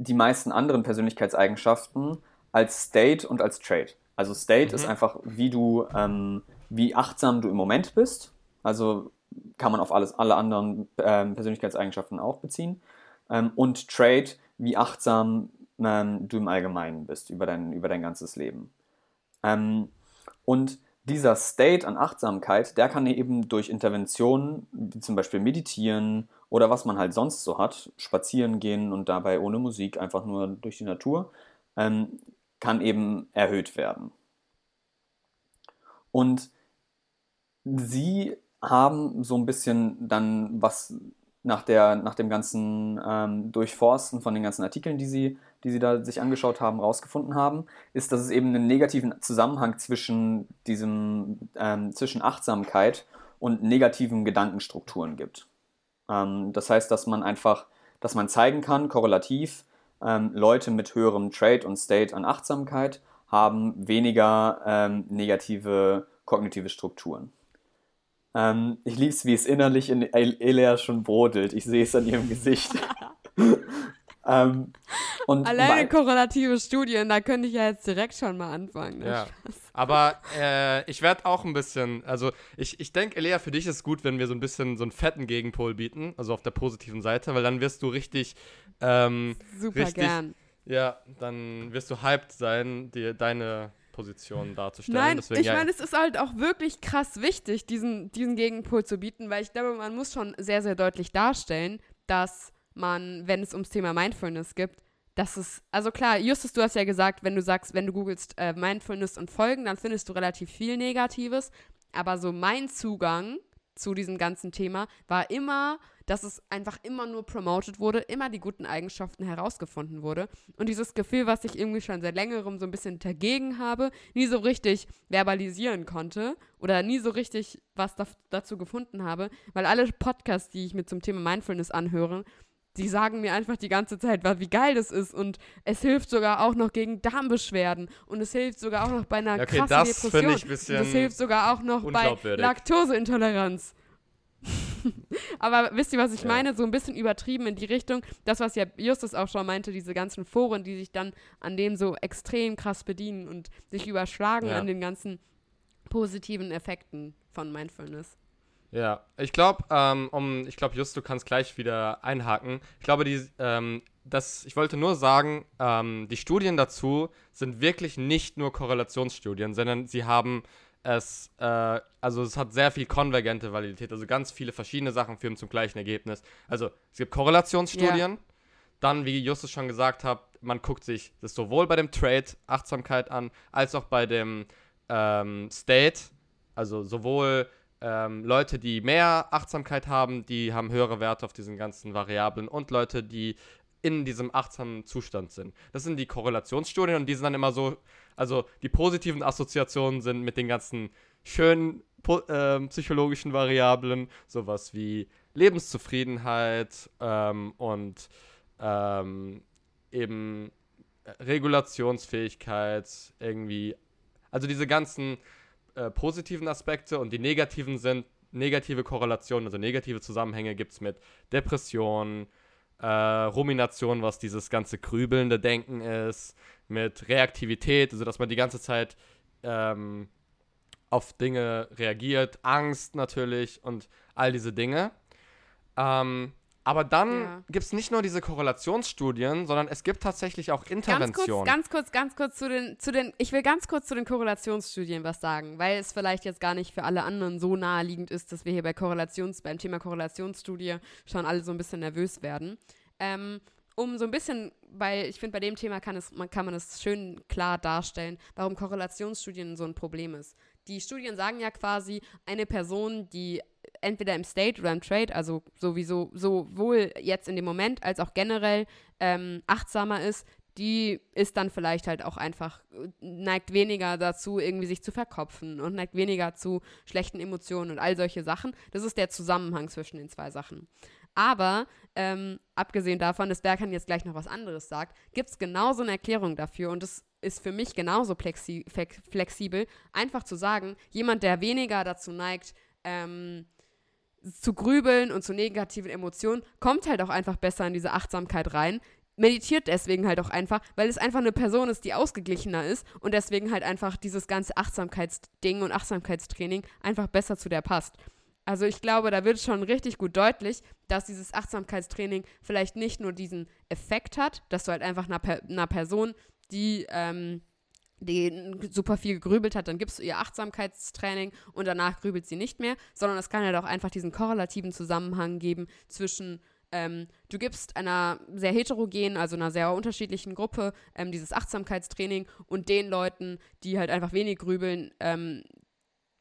die meisten anderen Persönlichkeitseigenschaften als State und als Trait. Also State mhm. ist einfach, wie du, ähm, wie achtsam du im Moment bist. Also kann man auf alles, alle anderen ähm, Persönlichkeitseigenschaften auch beziehen ähm, und Trade, wie achtsam ähm, du im Allgemeinen bist über dein, über dein ganzes Leben. Ähm, und dieser State an Achtsamkeit, der kann eben durch Interventionen, wie zum Beispiel meditieren oder was man halt sonst so hat, spazieren gehen und dabei ohne Musik, einfach nur durch die Natur, ähm, kann eben erhöht werden. Und sie haben so ein bisschen dann was nach, der, nach dem ganzen ähm, Durchforsten von den ganzen Artikeln, die sie, die sie da sich angeschaut haben, rausgefunden haben, ist, dass es eben einen negativen Zusammenhang zwischen diesem, ähm, zwischen Achtsamkeit und negativen Gedankenstrukturen gibt. Ähm, das heißt, dass man einfach, dass man zeigen kann, korrelativ, ähm, Leute mit höherem Trade und State an Achtsamkeit haben weniger ähm, negative kognitive Strukturen. Ähm, ich liebe es, wie es innerlich in Elea schon brodelt. Ich sehe es an ihrem Gesicht. ähm, Alleine korrelative Studien, da könnte ich ja jetzt direkt schon mal anfangen. Ne? Ja. Aber äh, ich werde auch ein bisschen, also ich, ich denke, Elea, für dich ist es gut, wenn wir so ein bisschen so einen fetten Gegenpol bieten, also auf der positiven Seite, weil dann wirst du richtig. Ähm, Super richtig, gern. Ja, dann wirst du hyped sein, dir deine Position darzustellen. Nein, Deswegen, ich ja, meine, es ist halt auch wirklich krass wichtig, diesen, diesen Gegenpol zu bieten, weil ich glaube, man muss schon sehr, sehr deutlich darstellen, dass man, wenn es ums Thema Mindfulness gibt, dass es, also klar, Justus, du hast ja gesagt, wenn du sagst, wenn du googelst äh, Mindfulness und Folgen, dann findest du relativ viel Negatives, aber so mein Zugang zu diesem ganzen Thema war immer, dass es einfach immer nur promoted wurde, immer die guten Eigenschaften herausgefunden wurde. Und dieses Gefühl, was ich irgendwie schon seit längerem so ein bisschen dagegen habe, nie so richtig verbalisieren konnte oder nie so richtig was da dazu gefunden habe, weil alle Podcasts, die ich mir zum Thema Mindfulness anhöre, die sagen mir einfach die ganze Zeit, wie geil das ist und es hilft sogar auch noch gegen Darmbeschwerden und es hilft sogar auch noch bei einer okay, krassen das Depression ich ein bisschen und es hilft sogar auch noch bei. Laktoseintoleranz. Aber wisst ihr, was ich Ja. meine? So ein bisschen übertrieben in die Richtung. Das, was ja Justus auch schon meinte, diese ganzen Foren, die sich dann an dem so extrem krass bedienen und sich überschlagen Ja. an den ganzen positiven Effekten von Mindfulness. Ja, ich glaube, ähm, um, ich glaube, Just, du kannst gleich wieder einhaken. Ich glaube, die, ähm, das, ich wollte nur sagen, ähm, die Studien dazu sind wirklich nicht nur Korrelationsstudien, sondern sie haben es, äh, also es hat sehr viel konvergente Validität, also ganz viele verschiedene Sachen führen zum gleichen Ergebnis. Also es gibt Korrelationsstudien, dann, wie Justus schon gesagt hat, man guckt sich das sowohl bei dem Trade Achtsamkeit an, als auch bei dem ähm, State, also sowohl ähm, Leute, die mehr Achtsamkeit haben, die haben höhere Werte auf diesen ganzen Variablen und Leute, die in diesem achtsamen Zustand sind. Das sind die Korrelationsstudien und die sind dann immer so, also die positiven Assoziationen sind mit den ganzen schönen ähm, psychologischen Variablen, sowas wie Lebenszufriedenheit ähm, und ähm, eben Regulationsfähigkeit, irgendwie, also diese ganzen äh, positiven Aspekte und die negativen sind negative Korrelationen, also negative Zusammenhänge gibt es mit Depressionen, äh, Rumination, was dieses ganze grübelnde Denken ist, mit Reaktivität, also dass man die ganze Zeit ähm, auf Dinge reagiert, Angst natürlich und all diese Dinge. Ähm, aber dann Ja. gibt es nicht nur diese Korrelationsstudien, sondern es gibt tatsächlich auch Ganz Interventionen. kurz, ganz kurz, ganz kurz zu den, zu den, ich will ganz kurz zu den Korrelationsstudien was sagen, weil es vielleicht jetzt gar nicht für alle anderen so naheliegend ist, dass wir hier bei Korrelations, beim Thema Korrelationsstudie schon alle so ein bisschen nervös werden. Ähm, um so ein bisschen, weil ich finde, bei dem Thema kann, es, man, kann man es schön klar darstellen, warum Korrelationsstudien so ein Problem ist. Die Studien sagen ja quasi, eine Person, die entweder im State oder im Trade, also sowieso sowohl jetzt in dem Moment als auch generell ähm, achtsamer ist, die ist dann vielleicht halt auch einfach, äh, neigt weniger dazu, irgendwie sich zu verkopfen und neigt weniger zu schlechten Emotionen und all solche Sachen. Das ist der Zusammenhang zwischen den zwei Sachen. Aber ähm, abgesehen davon, dass Berkan jetzt gleich noch was anderes sagt, gibt es genauso eine Erklärung dafür und es ist für mich genauso plexi flex- flexibel, einfach zu sagen, jemand, der weniger dazu neigt, ähm, zu grübeln und zu negativen Emotionen, kommt halt auch einfach besser in diese Achtsamkeit rein, meditiert deswegen halt auch einfach, weil es einfach eine Person ist, die ausgeglichener ist und deswegen halt einfach dieses ganze Achtsamkeitsding und Achtsamkeitstraining einfach besser zu der passt. Also ich glaube, da wird schon richtig gut deutlich, dass dieses Achtsamkeitstraining vielleicht nicht nur diesen Effekt hat, dass du halt einfach einer, per einer Person, die, ähm, die super viel gegrübelt hat, dann gibst du ihr Achtsamkeitstraining und danach grübelt sie nicht mehr, sondern es kann halt auch einfach diesen korrelativen Zusammenhang geben zwischen ähm, du gibst einer sehr heterogenen, also einer sehr unterschiedlichen Gruppe ähm, dieses Achtsamkeitstraining und den Leuten, die halt einfach wenig grübeln, ähm,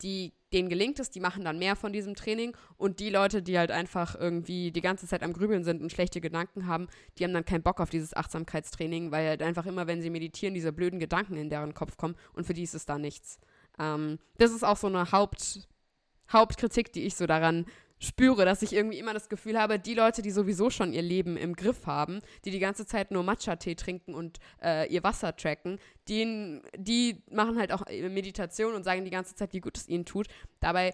die, denen gelingt es, die machen dann mehr von diesem Training und die Leute, die halt einfach irgendwie die ganze Zeit am Grübeln sind und schlechte Gedanken haben, die haben dann keinen Bock auf dieses Achtsamkeitstraining, weil halt einfach immer, wenn sie meditieren, diese blöden Gedanken in deren Kopf kommen und für die ist es da nichts. Ähm, das ist auch so eine Haupt, Hauptkritik, die ich so daran spüre, dass ich irgendwie immer das Gefühl habe, die Leute, die sowieso schon ihr Leben im Griff haben, die die ganze Zeit nur Matcha-Tee trinken und äh, ihr Wasser tracken, die, die machen halt auch Meditation und sagen die ganze Zeit, wie gut es ihnen tut. Dabei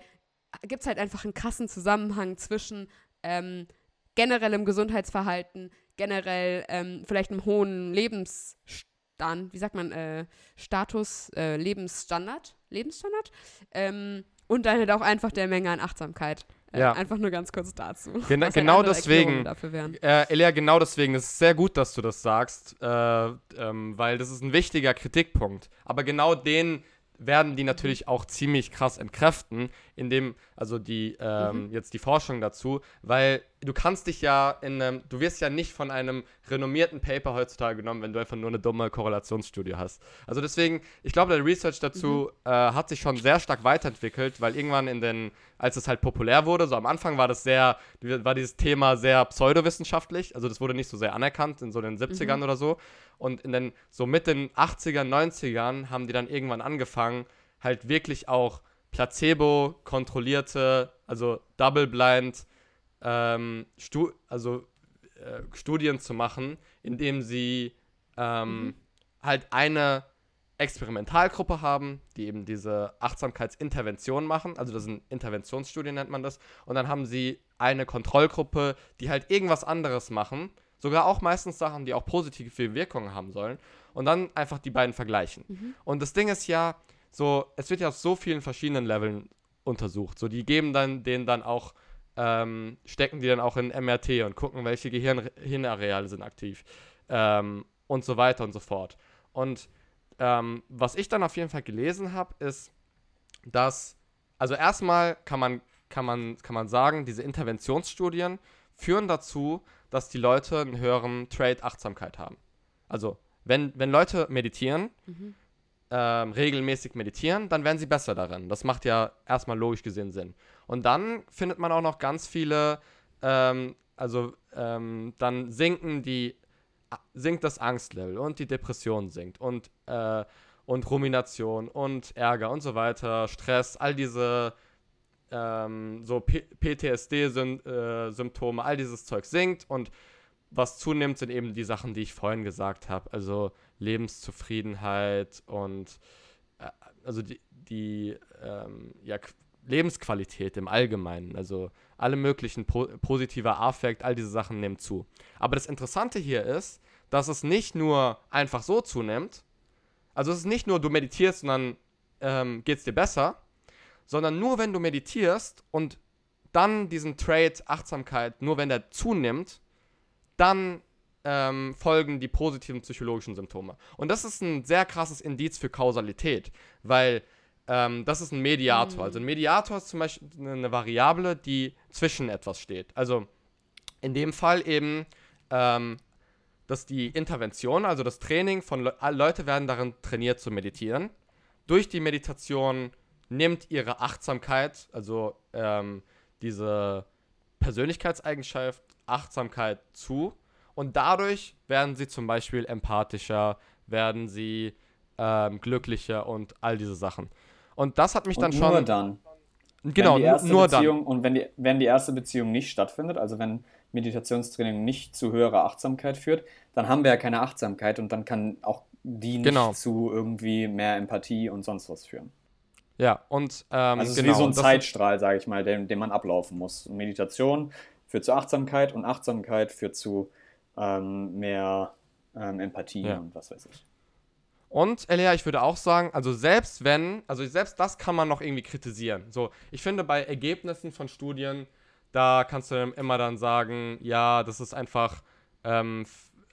gibt es halt einfach einen krassen Zusammenhang zwischen ähm, generellem Gesundheitsverhalten, generell ähm, vielleicht einem hohen Lebensstand, wie sagt man, äh, Status, äh, Lebensstandard, Lebensstandard, ähm, und dann halt auch einfach der Menge an Achtsamkeit. Äh, Ja. Einfach nur ganz kurz dazu. Halt genau andere deswegen. Äh, Elia, genau deswegen, es ist sehr gut, dass du das sagst, äh, ähm, weil das ist ein wichtiger Kritikpunkt. Aber genau den werden die natürlich auch ziemlich krass entkräften, indem, also die, ähm, jetzt die Forschung dazu, weil du kannst dich ja in einem, du wirst ja nicht von einem renommierten Paper heutzutage genommen, wenn du einfach nur eine dumme Korrelationsstudie hast. Also deswegen, ich glaube, der Research dazu äh, hat sich schon sehr stark weiterentwickelt, weil irgendwann in den, als es halt populär wurde, so am Anfang war das sehr, war dieses Thema sehr pseudowissenschaftlich, also das wurde nicht so sehr anerkannt in so den 70ern oder so. Und in den, so mit den 80ern, 90ern haben die dann irgendwann angefangen, halt wirklich auch Placebo-kontrollierte, also Double-Blind, ähm, Stu also äh, Studien zu machen, indem sie ähm, halt eine Experimentalgruppe haben, die eben diese Achtsamkeitsintervention machen, also das sind Interventionsstudien nennt man das, und dann haben sie eine Kontrollgruppe, die halt irgendwas anderes machen, sogar auch meistens Sachen, die auch positive Wirkungen haben sollen, und dann einfach die beiden vergleichen. Und das Ding ist ja, so, es wird ja auf so vielen verschiedenen Leveln untersucht, so die geben dann denen dann auch ähm, stecken die dann auch in MRT und gucken, welche Gehirn Hirnareale sind aktiv ähm, und so weiter und so fort. Und ähm, was ich dann auf jeden Fall gelesen habe, ist, dass, also erstmal kann man, kann, man, kann man sagen, diese Interventionsstudien führen dazu, dass die Leute einen höheren Trade-Achtsamkeit haben. Also, wenn, wenn Leute meditieren, ähm, regelmäßig meditieren, dann werden sie besser darin. Das macht ja erstmal logisch gesehen Sinn. Und dann findet man auch noch ganz viele, ähm, also ähm, dann sinken die, sinkt das Angstlevel und die Depression sinkt und, äh, und Rumination und Ärger und so weiter, Stress, all diese ähm, so PTSD-Symptome, all dieses Zeug sinkt und was zunimmt, sind eben die Sachen, die ich vorhin gesagt habe. Also Lebenszufriedenheit und äh, also die, die ähm, ja, Qu- Lebensqualität im Allgemeinen. Also alle möglichen po positiver Affekt, all diese Sachen nehmen zu. Aber das Interessante hier ist, dass es nicht nur einfach so zunimmt, also es ist nicht nur, du meditierst und dann ähm, geht es dir besser, sondern nur wenn du meditierst und dann diesen Trait Achtsamkeit, nur wenn der zunimmt, dann ähm, folgen die positiven psychologischen Symptome. Und das ist ein sehr krasses Indiz für Kausalität, weil ähm, das ist ein Mediator. Also ein Mediator ist zum Beispiel eine Variable, die zwischen etwas steht. Also in dem Fall eben, ähm, dass die Intervention, also das Training von Le Leute werden darin trainiert zu meditieren. Durch die Meditation nimmt ihre Achtsamkeit, also ähm, diese Persönlichkeitseigenschaft, Achtsamkeit zu. Und dadurch werden sie zum Beispiel empathischer, werden sie ähm, glücklicher und all diese Sachen. Und das hat mich dann und schon. nur dann. genau, nur dann. Beziehung, Und wenn die, wenn die erste Beziehung nicht stattfindet, also wenn Meditationstraining nicht zu höherer Achtsamkeit führt, dann haben wir ja keine Achtsamkeit und dann kann auch die nicht Genau. zu irgendwie mehr Empathie und sonst was führen. Ja, und ähm, Also es genau, ist wie so ein und Zeitstrahl, sage ich mal, den, den man ablaufen muss. Meditation führt zu Achtsamkeit und Achtsamkeit führt zu ähm, mehr ähm, Empathie Ja. und was weiß ich. Und Elia, ich würde auch sagen, also selbst wenn, also selbst das kann man noch irgendwie kritisieren. So, ich finde bei Ergebnissen von Studien, da kannst du immer dann sagen, ja, das ist einfach, ähm,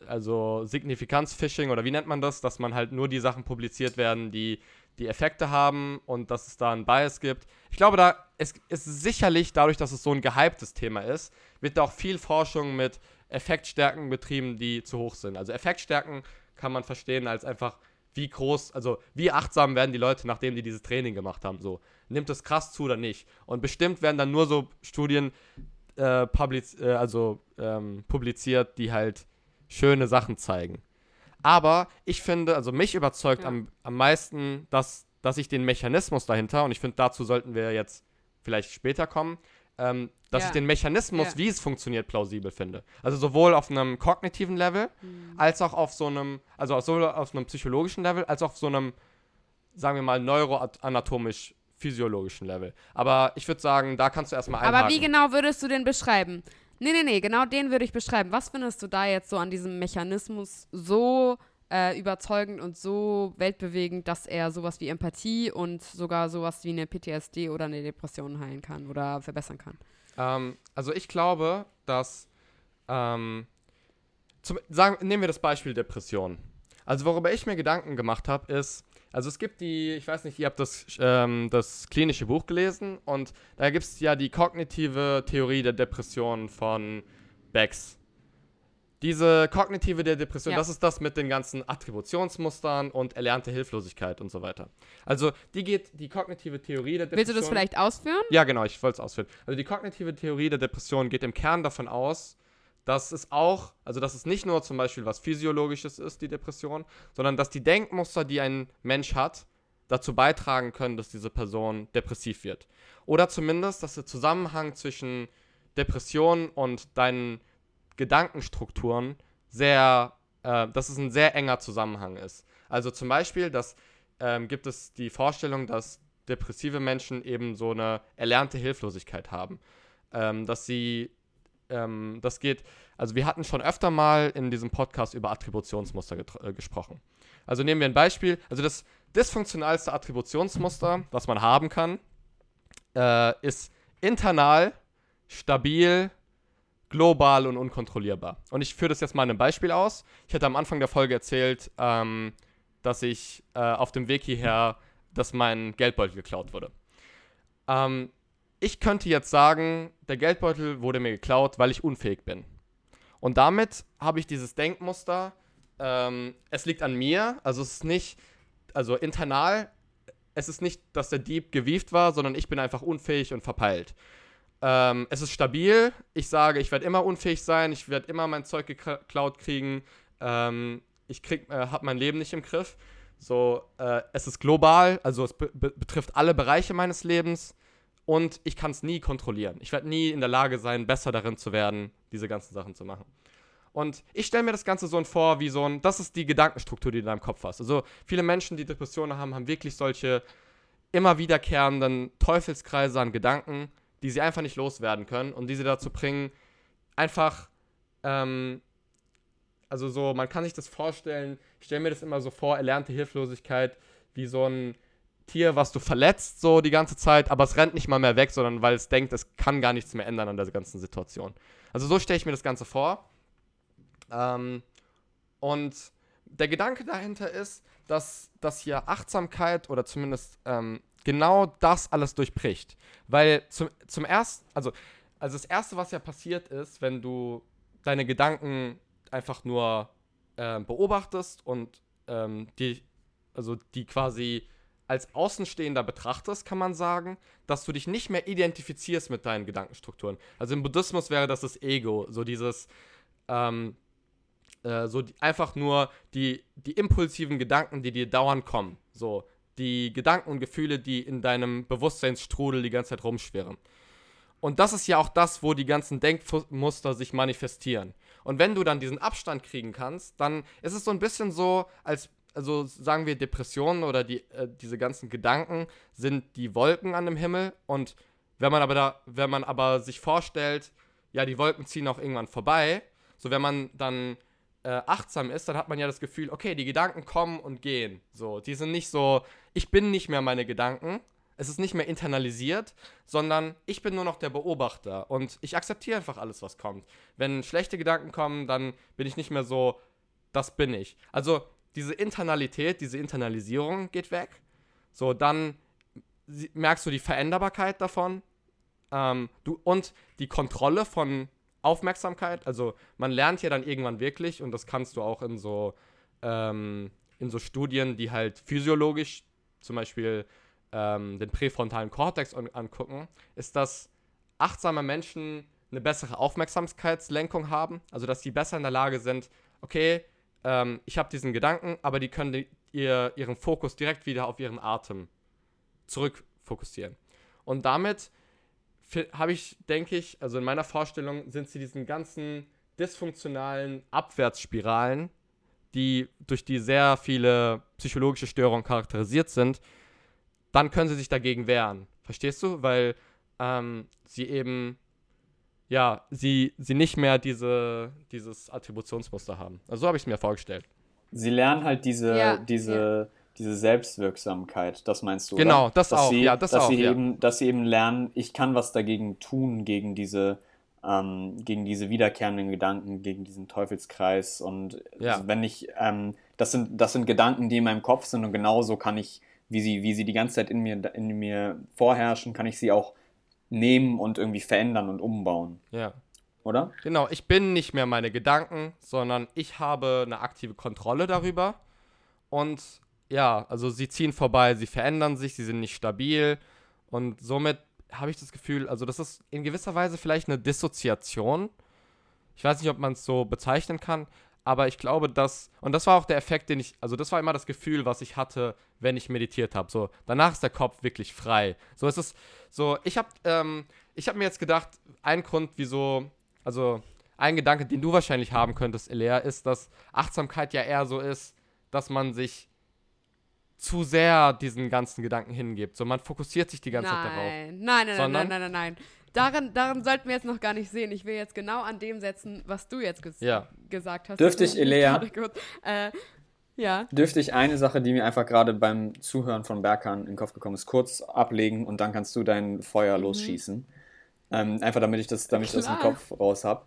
also Signifikanz-Phishing oder wie nennt man das, dass man halt nur die Sachen publiziert werden, die die Effekte haben und dass es da einen Bias gibt. Ich glaube, da es ist sicherlich dadurch, dass es so ein gehyptes Thema ist, wird da auch viel Forschung mit Effektstärken betrieben, die zu hoch sind. Also Effektstärken kann man verstehen als einfach wie groß, also wie achtsam werden die Leute, nachdem die dieses Training gemacht haben. So, nimmt es krass zu oder nicht? Und bestimmt werden dann nur so Studien äh, publiz äh, also, ähm, publiziert, die halt schöne Sachen zeigen. Aber ich finde, also mich überzeugt Ja. am, am meisten, dass, dass ich den Mechanismus dahinter, und ich finde, dazu sollten wir jetzt vielleicht später kommen, ähm, dass Ja. ich den Mechanismus, Ja. wie es funktioniert, plausibel finde. Also sowohl auf einem kognitiven Level, Mhm. als auch auf so einem, also sowohl auf einem psychologischen Level, als auch auf so einem, sagen wir mal, neuroanatomisch physiologischen Level. Aber ich würde sagen, da kannst du erstmal einhaken. Aber wie genau würdest du den beschreiben? Nee, nee, nee, genau den würde ich beschreiben. Was findest du da jetzt so an diesem Mechanismus so äh, überzeugend und so weltbewegend, dass er sowas wie Empathie und sogar sowas wie eine PTSD oder eine Depression heilen kann oder verbessern kann? Ähm, also ich glaube, dass ähm, zum, sagen, nehmen wir das Beispiel Depression. Also worüber ich mir Gedanken gemacht habe, ist, also es gibt die, ich weiß nicht, ihr habt das, ähm, das klinische Buch gelesen und da gibt es ja die kognitive Theorie der Depression von Becks. Diese kognitive der Depression, Ja. das ist das mit den ganzen Attributionsmustern und erlernte Hilflosigkeit und so weiter. Also die geht, die kognitive Theorie der Depression. Willst du das vielleicht ausführen? Ja, genau, ich wollte es ausführen. Also die kognitive Theorie der Depression geht im Kern davon aus, dass es auch, also dass es nicht nur zum Beispiel was Physiologisches ist, die Depression, sondern dass die Denkmuster, die ein Mensch hat, dazu beitragen können, dass diese Person depressiv wird. Oder zumindest, dass der Zusammenhang zwischen Depression und deinen Gedankenstrukturen sehr, äh, dass es ein sehr enger Zusammenhang ist. Also zum Beispiel, dass ähm, gibt es die Vorstellung, dass depressive Menschen eben so eine erlernte Hilflosigkeit haben. Ähm, dass sie, ähm, das geht, also wir hatten schon öfter mal in diesem Podcast über Attributionsmuster äh, gesprochen. Also nehmen wir ein Beispiel, also das dysfunktionalste Attributionsmuster, was man haben kann, äh, ist internal, stabil, global und unkontrollierbar. Und ich führe das jetzt mal in einem Beispiel aus. Ich hatte am Anfang der Folge erzählt, ähm, dass ich äh, auf dem Weg hierher, dass mein Geldbeutel geklaut wurde. Ähm, ich könnte jetzt sagen, der Geldbeutel wurde mir geklaut, weil ich unfähig bin. Und damit habe ich dieses Denkmuster, ähm, es liegt an mir, also es ist nicht, also internal, es ist nicht, dass der Dieb gewieft war, sondern ich bin einfach unfähig und verpeilt. Ähm, es ist stabil, ich sage, ich werde immer unfähig sein, ich werde immer mein Zeug geklaut kriegen, ähm, ich krieg, äh, habe mein Leben nicht im Griff. So, äh, es ist global, also es be be betrifft alle Bereiche meines Lebens und ich kann es nie kontrollieren. Ich werde nie in der Lage sein, besser darin zu werden, diese ganzen Sachen zu machen. Und ich stelle mir das Ganze so vor, wie so ein, das ist die Gedankenstruktur, die du in deinem Kopf hast. Also viele Menschen, die Depressionen haben, haben wirklich solche immer wiederkehrenden Teufelskreise an Gedanken, die sie einfach nicht loswerden können und die sie dazu bringen, einfach, ähm, also so, man kann sich das vorstellen, ich stelle mir das immer so vor, erlernte Hilflosigkeit, wie so ein Tier, was du verletzt, so die ganze Zeit, aber es rennt nicht mal mehr weg, sondern weil es denkt, es kann gar nichts mehr ändern an der ganzen Situation. Also so stelle ich mir das Ganze vor. Ähm, und der Gedanke dahinter ist, dass, dass hier Achtsamkeit oder zumindest ähm, genau das alles durchbricht. Weil zum, zum ersten, also, also das Erste, was ja passiert ist, wenn du deine Gedanken einfach nur ähm, beobachtest und ähm, die, also die quasi als Außenstehender betrachtest, kann man sagen, dass du dich nicht mehr identifizierst mit deinen Gedankenstrukturen. Also im Buddhismus wäre das das Ego, so dieses, ähm, äh, so die, einfach nur die, die impulsiven Gedanken, die dir dauernd kommen. So die Gedanken und Gefühle, die in deinem Bewusstseinsstrudel die ganze Zeit rumschwirren. Und das ist ja auch das, wo die ganzen Denkmuster sich manifestieren. Und wenn du dann diesen Abstand kriegen kannst, dann ist es so ein bisschen so, als, also sagen wir Depressionen oder die, äh, diese ganzen Gedanken sind die Wolken an dem Himmel. Und wenn man aber da, wenn man aber sich vorstellt, ja, die Wolken ziehen auch irgendwann vorbei, so wenn man dann äh, achtsam ist, dann hat man ja das Gefühl, okay, die Gedanken kommen und gehen. So, die sind nicht so, ich bin nicht mehr meine Gedanken, es ist nicht mehr internalisiert, sondern ich bin nur noch der Beobachter und ich akzeptiere einfach alles, was kommt. Wenn schlechte Gedanken kommen, dann bin ich nicht mehr so, das bin ich. Also diese Internalität, diese Internalisierung geht weg. So, dann merkst du die Veränderbarkeit davon ähm, du, und die Kontrolle von Aufmerksamkeit. Also man lernt ja dann irgendwann wirklich, und das kannst du auch in so, ähm, in so Studien, die halt physiologisch zum Beispiel ähm, den präfrontalen Kortex an angucken, ist, dass achtsame Menschen eine bessere Aufmerksamkeitslenkung haben. Also dass sie besser in der Lage sind, okay, ähm, ich habe diesen Gedanken, aber die können ihr, ihren Fokus direkt wieder auf ihren Atem zurückfokussieren. Und damit habe ich, denke ich, also in meiner Vorstellung sind sie diesen ganzen dysfunktionalen Abwärtsspiralen, die durch die sehr viele psychologische Störungen charakterisiert sind, dann können sie sich dagegen wehren. Verstehst du? Weil ähm, sie eben, ja, sie, sie nicht mehr diese, dieses Attributionsmuster haben. Also so habe ich es mir vorgestellt. Sie lernen halt diese, Ja, diese diese Selbstwirksamkeit, das meinst du? Genau, oder? das dass auch, Sie, ja, das dass auch, Sie ja. eben, dass sie eben lernen, ich kann was dagegen tun gegen diese, ähm, gegen diese wiederkehrenden Gedanken, gegen diesen Teufelskreis. Und Ja. also wenn ich, ähm, das sind, das sind Gedanken, die in meinem Kopf sind und genauso kann ich, wie sie, wie sie die ganze Zeit in mir, in mir vorherrschen, kann ich sie auch nehmen und irgendwie verändern und umbauen, Ja. oder? Genau, ich bin nicht mehr meine Gedanken, sondern ich habe eine aktive Kontrolle darüber. Und ja, also sie ziehen vorbei, sie verändern sich, sie sind nicht stabil. Und somit habe ich das Gefühl, also das ist in gewisser Weise vielleicht eine Dissoziation. Ich weiß nicht, ob man es so bezeichnen kann, aber ich glaube, dass, und das war auch der Effekt, den ich, also das war immer das Gefühl, was ich hatte, wenn ich meditiert habe. So, danach ist der Kopf wirklich frei. So ist es, so, ich habe ähm, ich habe mir jetzt gedacht, ein Grund, wieso, also ein Gedanke, den du wahrscheinlich haben könntest, Elea, ist, dass Achtsamkeit ja eher so ist, dass man sich zu sehr diesen ganzen Gedanken hingibt. So, man fokussiert sich die ganze Zeit darauf. Nein, nein, nein, Sondern- nein, nein, nein, nein. Daran, daran sollten wir jetzt noch gar nicht sehen. Ich will jetzt genau an dem setzen, was du jetzt ges Ja. gesagt hast. Dürfte ich, Elea? Äh, ja. Dürfte ich eine Sache, die mir einfach gerade beim Zuhören von Berkan in den Kopf gekommen ist, kurz ablegen und dann kannst du dein Feuer losschießen. Ähm, einfach damit ich das, damit ich das im. Kopf raus habe.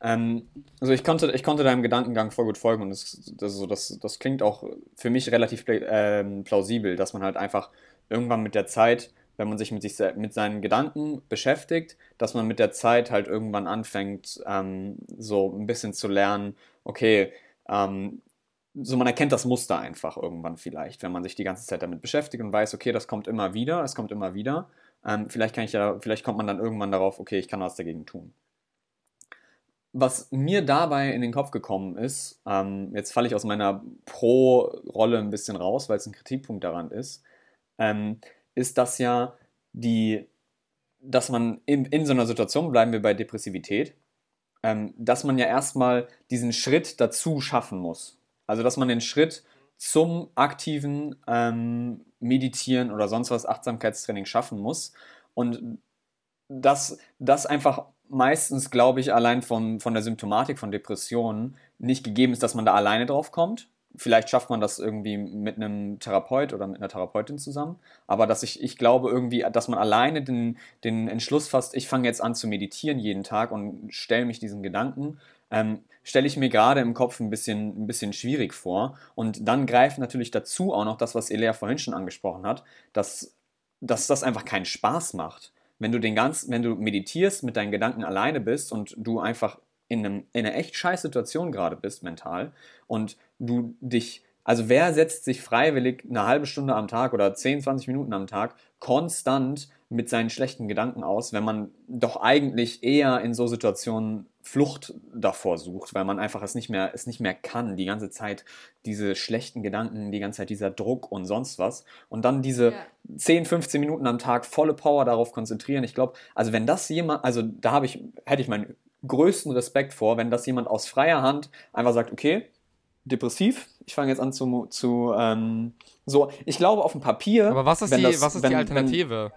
Ähm, also ich konnte, ich konnte deinem Gedankengang voll gut folgen und das, das, so, das, das klingt auch für mich relativ ähm, plausibel, dass man halt einfach irgendwann mit der Zeit, wenn man sich mit, sich mit seinen Gedanken beschäftigt, dass man mit der Zeit halt irgendwann anfängt, ähm, so ein bisschen zu lernen, okay, ähm, so man erkennt das Muster einfach irgendwann vielleicht, wenn man sich die ganze Zeit damit beschäftigt und weiß, okay, das kommt immer wieder, es kommt immer wieder. Ähm, vielleicht kann ich ja, vielleicht kommt man dann irgendwann darauf, okay, ich kann was dagegen tun. Was mir dabei in den Kopf gekommen ist, ähm, jetzt falle ich aus meiner Pro-Rolle ein bisschen raus, weil es ein Kritikpunkt daran ist, ähm, ist, dass ja die, dass man in, in so einer Situation, bleiben wir bei Depressivität, ähm, dass man ja erstmal diesen Schritt dazu schaffen muss. Also, dass man den Schritt zum aktiven ähm, Meditieren oder sonst was Achtsamkeitstraining schaffen muss. Und dass das einfach meistens, glaube ich, allein von, von der Symptomatik von Depressionen nicht gegeben ist, dass man da alleine drauf kommt. Vielleicht schafft man das irgendwie mit einem Therapeut oder mit einer Therapeutin zusammen. Aber dass ich, ich glaube irgendwie, dass man alleine den, den Entschluss fasst, ich fange jetzt an zu meditieren jeden Tag und stelle mich diesen Gedanken, ähm, stelle ich mir gerade im Kopf ein bisschen, ein bisschen schwierig vor. Und dann greift natürlich dazu auch noch das, was Elea vorhin schon angesprochen hat, dass, dass das einfach keinen Spaß macht. Wenn du den ganz, wenn du meditierst, mit deinen Gedanken alleine bist und du einfach in, einem, in einer echt scheiß Situation gerade bist, mental, und du dich, also wer setzt sich freiwillig eine halbe Stunde am Tag oder 10, 20 Minuten am Tag konstant mit seinen schlechten Gedanken aus, wenn man doch eigentlich eher in so Situationen Flucht davor sucht, weil man einfach es nicht mehr, es nicht mehr kann, die ganze Zeit diese schlechten Gedanken, die ganze Zeit dieser Druck und sonst was. Und dann diese Ja. 10, 15 Minuten am Tag volle Power darauf konzentrieren. Ich glaube, also wenn das jemand, also da habe ich, hätte ich meinen größten Respekt vor, wenn das jemand aus freier Hand einfach sagt, okay, depressiv, ich fange jetzt an zu, zu ähm, so, ich glaube auf dem Papier. Aber was ist, wenn die, das- was ist wenn- die wenn- Alternative?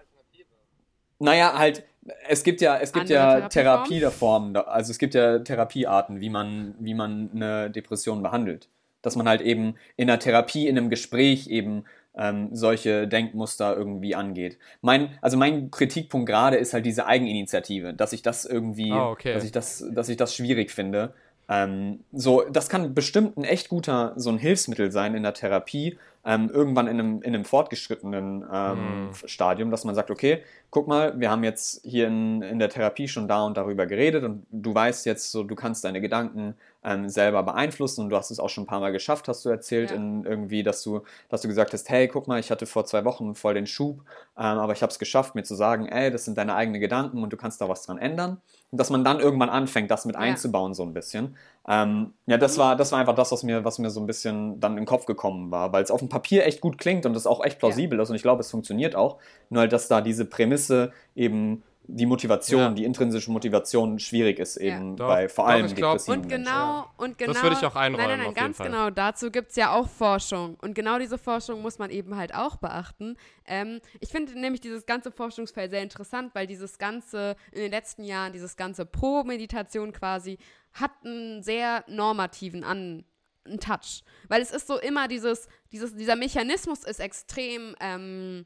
Naja, halt, es gibt ja, es gibt Andere ja Therapieformen? Also es gibt ja Therapiearten, wie man, wie man eine Depression behandelt. Dass man halt eben in der Therapie, in einem Gespräch eben ähm, solche Denkmuster irgendwie angeht. Mein, also mein Kritikpunkt gerade ist halt diese Eigeninitiative, dass ich das irgendwie, Ah, okay. dass ich das, dass ich das schwierig finde. Ähm, so, das kann bestimmt ein echt guter so ein Hilfsmittel sein in der Therapie, ähm, irgendwann in einem, in einem fortgeschrittenen ähm, Hm. Stadium, dass man sagt, okay, guck mal, wir haben jetzt hier in, in der Therapie schon da und darüber geredet und du weißt jetzt so, du kannst deine Gedanken ähm, selber beeinflussen und du hast es auch schon ein paar Mal geschafft, hast du erzählt, Ja. in irgendwie, dass du, dass du gesagt hast, hey, guck mal, ich hatte vor zwei Wochen voll den Schub, ähm, aber ich habe es geschafft, mir zu sagen, ey, das sind deine eigenen Gedanken und du kannst da was dran ändern. Und dass man dann irgendwann anfängt, das mit Ja. einzubauen, so ein bisschen. Ähm, ja, das war, das war einfach das, was mir, was mir so ein bisschen dann in den Kopf gekommen war, weil es auf dem Papier echt gut klingt und es auch echt plausibel ist und ich glaube, es funktioniert auch. Nur halt, dass da diese Prämisse eben die Motivation, Ja. die intrinsische Motivation schwierig ist eben Doch, bei vor doch, allem depressiven Und Menschen. genau, und genau. Das würde ich auch einräumen, Nein, nein, nein, auf jeden ganz Fall. genau. Dazu gibt es ja auch Forschung. Und genau diese Forschung muss man eben halt auch beachten. Ähm, ich finde nämlich dieses ganze Forschungsfeld sehr interessant, weil dieses ganze, in den letzten Jahren, dieses ganze Pro-Meditation quasi, hat einen sehr normativen An ein Touch. Weil es ist so immer dieses, dieses dieser Mechanismus ist extrem, ähm,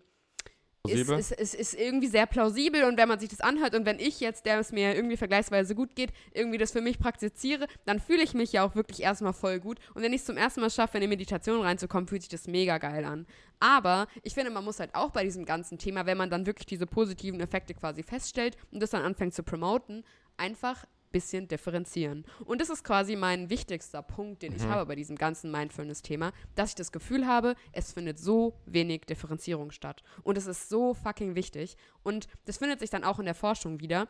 ist, ist, ist, ist, irgendwie sehr plausibel und wenn man sich das anhört und wenn ich jetzt, der es mir irgendwie vergleichsweise gut geht, irgendwie das für mich praktiziere, dann fühle ich mich ja auch wirklich erstmal voll gut. Und wenn ich es zum ersten Mal schaffe, in die Meditation reinzukommen, fühlt sich das mega geil an. Aber ich finde, man muss halt auch bei diesem ganzen Thema, wenn man dann wirklich diese positiven Effekte quasi feststellt und das dann anfängt zu promoten, einfach bisschen differenzieren. Und das ist quasi mein wichtigster Punkt, den mhm. ich habe bei diesem ganzen Mindfulness-Thema, dass ich das Gefühl habe, es findet so wenig Differenzierung statt. Und es ist so fucking wichtig. Und das findet sich dann auch in der Forschung wieder.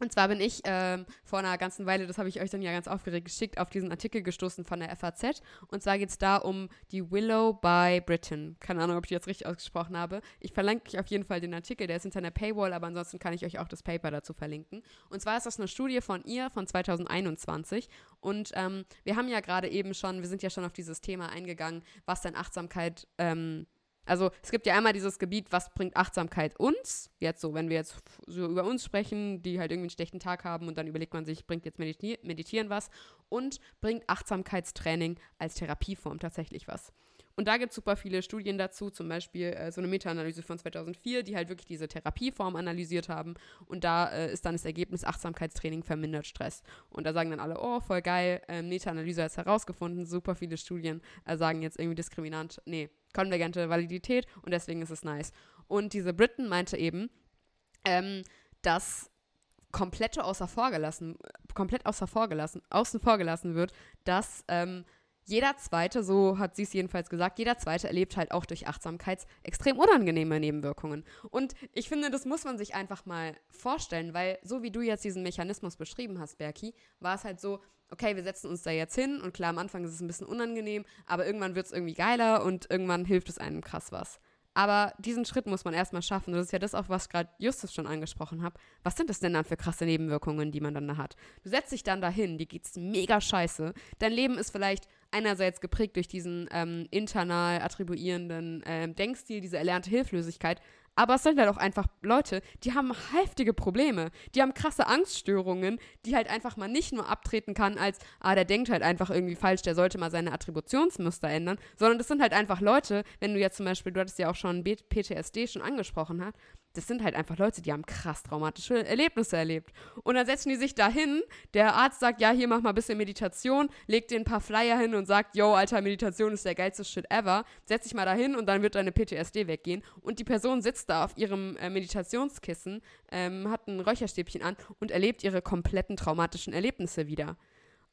Und zwar bin ich ähm, vor einer ganzen Weile, das habe ich euch dann ja ganz aufgeregt geschickt, auf diesen Artikel gestoßen von der FAZ. Und zwar geht es da um die Willow by Britain. Keine Ahnung, ob ich die jetzt richtig ausgesprochen habe. Ich verlinke euch auf jeden Fall den Artikel, der ist hinter einer Paywall, aber ansonsten kann ich euch auch das Paper dazu verlinken. Und zwar ist das eine Studie von ihr von 2021. Und ähm, wir haben ja gerade eben schon, wir sind ja schon auf dieses Thema eingegangen, was denn Achtsamkeit ähm, also es gibt ja einmal dieses Gebiet, was bringt Achtsamkeit uns? Jetzt so, wenn wir jetzt so über uns sprechen, die halt irgendwie einen schlechten Tag haben und dann überlegt man sich, bringt jetzt Meditieren, Meditieren was? Und bringt Achtsamkeitstraining als Therapieform tatsächlich was? Und da gibt es super viele Studien dazu, zum Beispiel äh, so eine Meta-Analyse von 2004, die halt wirklich diese Therapieform analysiert haben. Und da äh, ist dann das Ergebnis, Achtsamkeitstraining vermindert Stress. Und da sagen dann alle, oh, voll geil, äh, Meta-Analyse hat es herausgefunden, super viele Studien äh, sagen jetzt irgendwie diskriminant, nee, konvergente Validität und deswegen ist es nice. Und diese Britten meinte eben, ähm, dass komplett außer vorgelassen, komplett außer vorgelassen, außen vorgelassen wird, dass ähm, jeder Zweite, so hat sie es jedenfalls gesagt, jeder Zweite erlebt halt auch durch Achtsamkeit extrem unangenehme Nebenwirkungen. Und ich finde, das muss man sich einfach mal vorstellen, weil so wie du jetzt diesen Mechanismus beschrieben hast, Berki, war es halt so, okay, wir setzen uns da jetzt hin und klar, am Anfang ist es ein bisschen unangenehm, aber irgendwann wird es irgendwie geiler und irgendwann hilft es einem krass was. Aber diesen Schritt muss man erstmal schaffen. Das ist ja das auch, was gerade Justus schon angesprochen hat. Was sind das denn dann für krasse Nebenwirkungen, die man dann da hat? Du setzt dich dann dahin, dir geht's mega scheiße. Dein Leben ist vielleicht einerseits geprägt durch diesen ähm, internal attribuierenden ähm, Denkstil, diese erlernte Hilflosigkeit, aber es sind halt auch einfach Leute, die haben heftige Probleme. Die haben krasse Angststörungen, die halt einfach mal nicht nur abtreten kann als, ah, der denkt halt einfach irgendwie falsch, der sollte mal seine Attributionsmuster ändern, sondern das sind halt einfach Leute, wenn du jetzt zum Beispiel, du hattest ja auch schon PTSD schon angesprochen hat, das sind halt einfach Leute, die haben krass traumatische Erlebnisse erlebt. Und dann setzen die sich da hin, der Arzt sagt, ja, hier mach mal ein bisschen Meditation, legt dir ein paar Flyer hin und sagt, yo, Alter, Meditation ist der geilste Shit ever, setz dich mal da hin und dann wird deine PTSD weggehen. Und die Person sitzt da auf ihrem äh, Meditationskissen, ähm, hat ein Räucherstäbchen an und erlebt ihre kompletten traumatischen Erlebnisse wieder.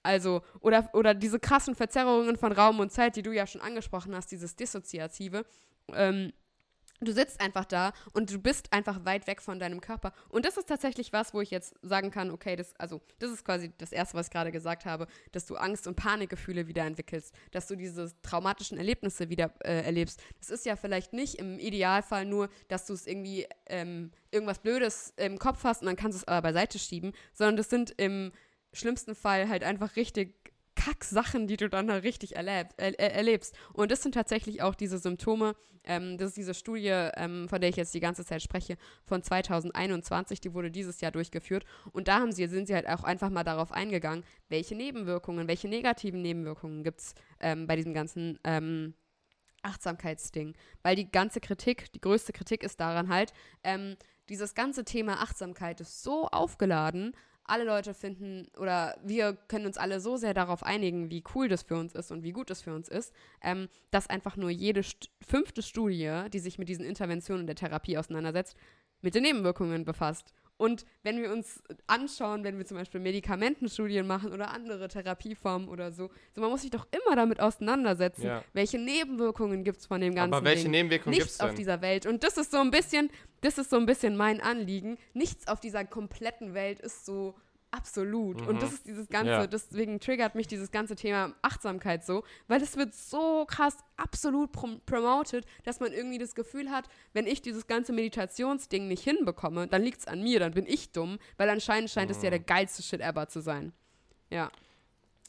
Also, oder, oder diese krassen Verzerrungen von Raum und Zeit, die du ja schon angesprochen hast, dieses Dissoziative. Ähm, Du sitzt einfach da und du bist einfach weit weg von deinem Körper. Und das ist tatsächlich was, wo ich jetzt sagen kann, okay, das, also, das ist quasi das Erste, was ich gerade gesagt habe, dass du Angst- und Panikgefühle wieder entwickelst, dass du diese traumatischen Erlebnisse wieder äh, erlebst. Das ist ja vielleicht nicht im Idealfall nur, dass du es irgendwie ähm, irgendwas Blödes im Kopf hast und dann kannst du es aber beiseite schieben, sondern das sind im schlimmsten Fall halt einfach richtig Kack-Sachen, die du dann da richtig erleb, er, erlebst. Und das sind tatsächlich auch diese Symptome. Ähm, das ist diese Studie, ähm, von der ich jetzt die ganze Zeit spreche, von 2021. Die wurde dieses Jahr durchgeführt. Und da haben sie, sind sie halt auch einfach mal darauf eingegangen, welche Nebenwirkungen, welche negativen Nebenwirkungen gibt es ähm, bei diesem ganzen ähm, Achtsamkeitsding. Weil die ganze Kritik, die größte Kritik ist daran halt, ähm, dieses ganze Thema Achtsamkeit ist so aufgeladen alle Leute finden oder wir können uns alle so sehr darauf einigen, wie cool das für uns ist und wie gut es für uns ist, ähm, dass einfach nur jede st fünfte Studie, die sich mit diesen Interventionen der Therapie auseinandersetzt, mit den Nebenwirkungen befasst. Und wenn wir uns anschauen, wenn wir zum Beispiel Medikamentenstudien machen oder andere Therapieformen oder so, so man muss sich doch immer damit auseinandersetzen, ja. welche Nebenwirkungen gibt es von dem ganzen Aber welche Ding. Nebenwirkungen gibt es auf dieser Welt. Und das ist so ein bisschen, das ist so ein bisschen mein Anliegen. Nichts auf dieser kompletten Welt ist so Absolut. Mhm. Und das ist dieses ganze, ja. deswegen triggert mich dieses ganze Thema Achtsamkeit so, weil es wird so krass absolut prom promoted, dass man irgendwie das Gefühl hat, wenn ich dieses ganze Meditationsding nicht hinbekomme, dann liegt es an mir, dann bin ich dumm, weil anscheinend scheint mhm. es ja der geilste Shit ever zu sein. Ja.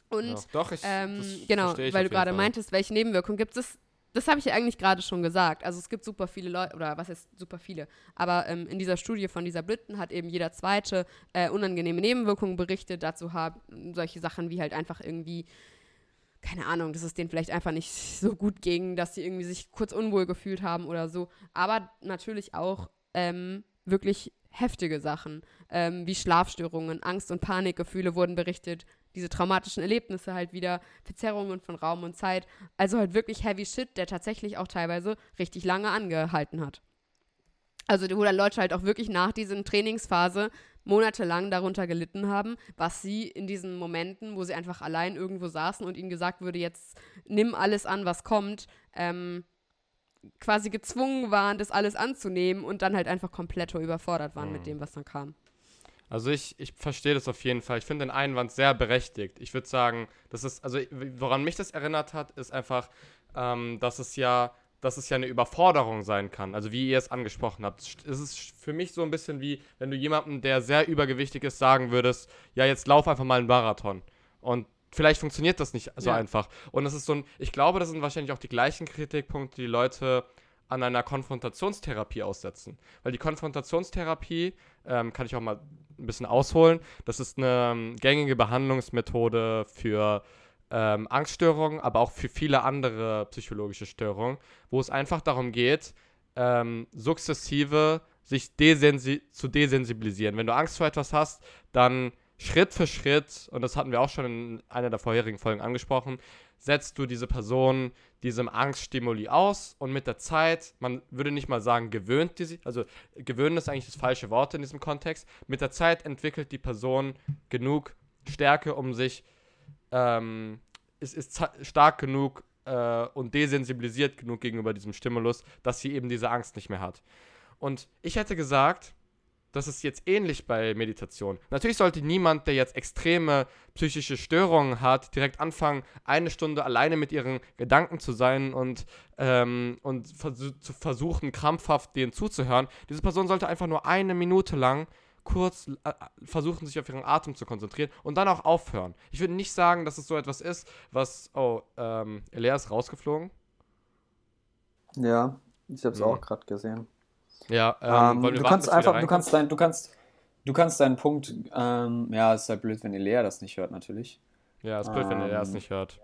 Und ja, doch, ich, ähm, genau, weil du gerade meintest, welche Nebenwirkungen gibt es, das habe ich ja eigentlich gerade schon gesagt. Also es gibt super viele Leute, oder was ist super viele, aber ähm, in dieser Studie von dieser Briten hat eben jeder zweite äh, unangenehme Nebenwirkungen berichtet. Dazu haben solche Sachen wie halt einfach irgendwie keine Ahnung, dass es denen vielleicht einfach nicht so gut ging, dass sie irgendwie sich kurz unwohl gefühlt haben oder so. Aber natürlich auch ähm, wirklich heftige Sachen, ähm, wie Schlafstörungen, Angst- und Panikgefühle wurden berichtet, diese traumatischen Erlebnisse halt wieder, Verzerrungen von Raum und Zeit. Also halt wirklich heavy shit, der tatsächlich auch teilweise richtig lange angehalten hat. Also wo dann Leute halt auch wirklich nach dieser Trainingsphase monatelang darunter gelitten haben, was sie in diesen Momenten, wo sie einfach allein irgendwo saßen und ihnen gesagt wurde, jetzt nimm alles an, was kommt, ähm, quasi gezwungen waren, das alles anzunehmen und dann halt einfach komplett überfordert waren mhm. mit dem, was dann kam. Also ich, ich verstehe das auf jeden Fall. Ich finde den Einwand sehr berechtigt. Ich würde sagen, das ist, also woran mich das erinnert hat, ist einfach, ähm, dass es ja dass es ja eine Überforderung sein kann. Also wie ihr es angesprochen habt. Es ist für mich so ein bisschen wie, wenn du jemandem, der sehr übergewichtig ist, sagen würdest, ja, jetzt lauf einfach mal einen Marathon. Und vielleicht funktioniert das nicht so ja. einfach. Und das ist so ein, ich glaube, das sind wahrscheinlich auch die gleichen Kritikpunkte, die Leute an einer Konfrontationstherapie aussetzen. Weil die Konfrontationstherapie, ähm, kann ich auch mal ein bisschen ausholen, das ist eine ähm, gängige Behandlungsmethode für ähm, Angststörungen, aber auch für viele andere psychologische Störungen, wo es einfach darum geht, ähm, sukzessive sich desensi zu desensibilisieren. Wenn du Angst vor etwas hast, dann Schritt für Schritt, und das hatten wir auch schon in einer der vorherigen Folgen angesprochen, setzt du diese Person diesem Angststimuli aus und mit der Zeit, man würde nicht mal sagen, gewöhnt die sich, also gewöhnen ist eigentlich das falsche Wort in diesem Kontext, mit der Zeit entwickelt die Person genug Stärke, um sich ähm, ist, ist stark genug äh, und desensibilisiert genug gegenüber diesem Stimulus, dass sie eben diese Angst nicht mehr hat. Und ich hätte gesagt, das ist jetzt ähnlich bei Meditation. Natürlich sollte niemand, der jetzt extreme psychische Störungen hat, direkt anfangen, eine Stunde alleine mit ihren Gedanken zu sein und, ähm, und vers zu versuchen, krampfhaft denen zuzuhören. Diese Person sollte einfach nur eine Minute lang kurz äh, versuchen, sich auf ihren Atem zu konzentrieren und dann auch aufhören. Ich würde nicht sagen, dass es so etwas ist, was. Oh, ähm, Elea ist rausgeflogen. Ja, ich habe es mhm. auch gerade gesehen. Ja, ähm, ähm, du kannst einfach, du kannst dein, du kannst, du kannst deinen Punkt, ähm, ja, es ist halt blöd, wenn Elea das nicht hört, natürlich. Ja, es ist blöd, wenn Elea es ähm, nicht hört.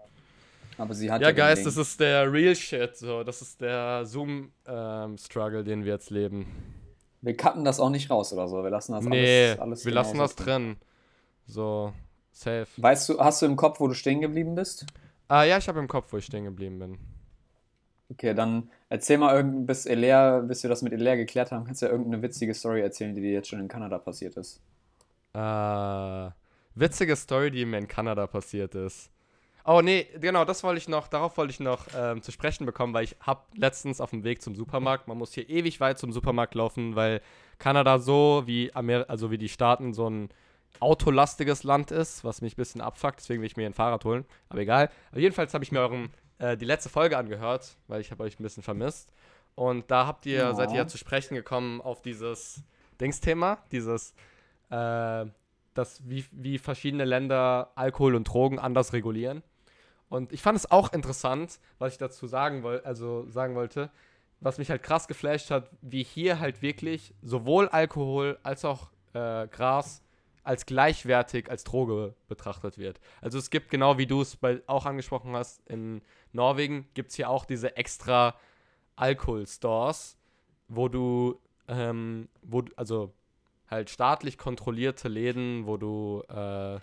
Aber sie hat ja, ja Guys, das ist der Real Shit, so, das ist der Zoom-Struggle, ähm, den wir jetzt leben. Wir cutten das auch nicht raus oder so. Wir lassen das nee, alles, alles wir lassen das drin. So, safe. Weißt du, hast du im Kopf, wo du stehen geblieben bist? Ah, ja, ich habe im Kopf, wo ich stehen geblieben bin. Okay, dann erzähl mal bis Elea, bis wir das mit Elea geklärt haben, kannst du ja irgendeine witzige Story erzählen, die dir jetzt schon in Kanada passiert ist. Äh, witzige Story, die mir in Kanada passiert ist. Oh nee, genau, das wollte ich noch, darauf wollte ich noch ähm, zu sprechen bekommen, weil ich habe letztens auf dem Weg zum Supermarkt, man muss hier ewig weit zum Supermarkt laufen, weil Kanada so wie Amer also wie die Staaten so ein autolastiges Land ist, was mich ein bisschen abfuckt, deswegen will ich mir ein Fahrrad holen, aber egal. Aber jedenfalls habe ich mir euren, äh, die letzte Folge angehört, weil ich habe euch ein bisschen vermisst und da habt ihr, ja. seid ihr ja zu sprechen gekommen auf dieses Dingsthema, dieses äh, dass wie, wie verschiedene Länder Alkohol und Drogen anders regulieren. Und ich fand es auch interessant, was ich dazu sagen, woll also sagen wollte, was mich halt krass geflasht hat, wie hier halt wirklich sowohl Alkohol als auch äh, Gras als gleichwertig als Droge betrachtet wird. Also es gibt genau wie du es auch angesprochen hast, in Norwegen gibt es hier auch diese extra Alkohol-Stores, wo du, ähm, wo, also halt staatlich kontrollierte Läden, wo du äh,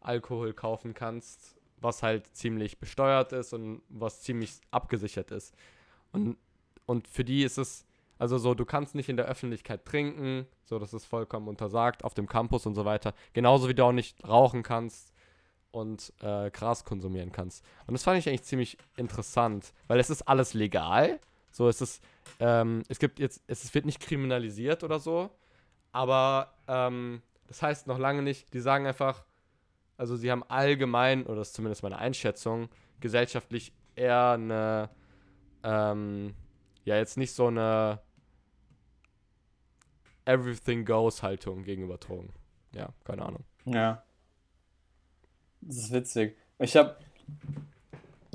Alkohol kaufen kannst was halt ziemlich besteuert ist und was ziemlich abgesichert ist. Und, und für die ist es, also so, du kannst nicht in der Öffentlichkeit trinken, so, das ist vollkommen untersagt, auf dem Campus und so weiter. Genauso wie du auch nicht rauchen kannst und äh, Gras konsumieren kannst. Und das fand ich eigentlich ziemlich interessant, weil es ist alles legal. So, es ist, ähm, es gibt jetzt, es wird nicht kriminalisiert oder so, aber ähm, das heißt noch lange nicht, die sagen einfach, also sie haben allgemein, oder das ist zumindest meine Einschätzung, gesellschaftlich eher eine, ähm, ja jetzt nicht so eine Everything Goes Haltung gegenüber Drogen. Ja, keine Ahnung. Ja. Das ist witzig. Ich habe,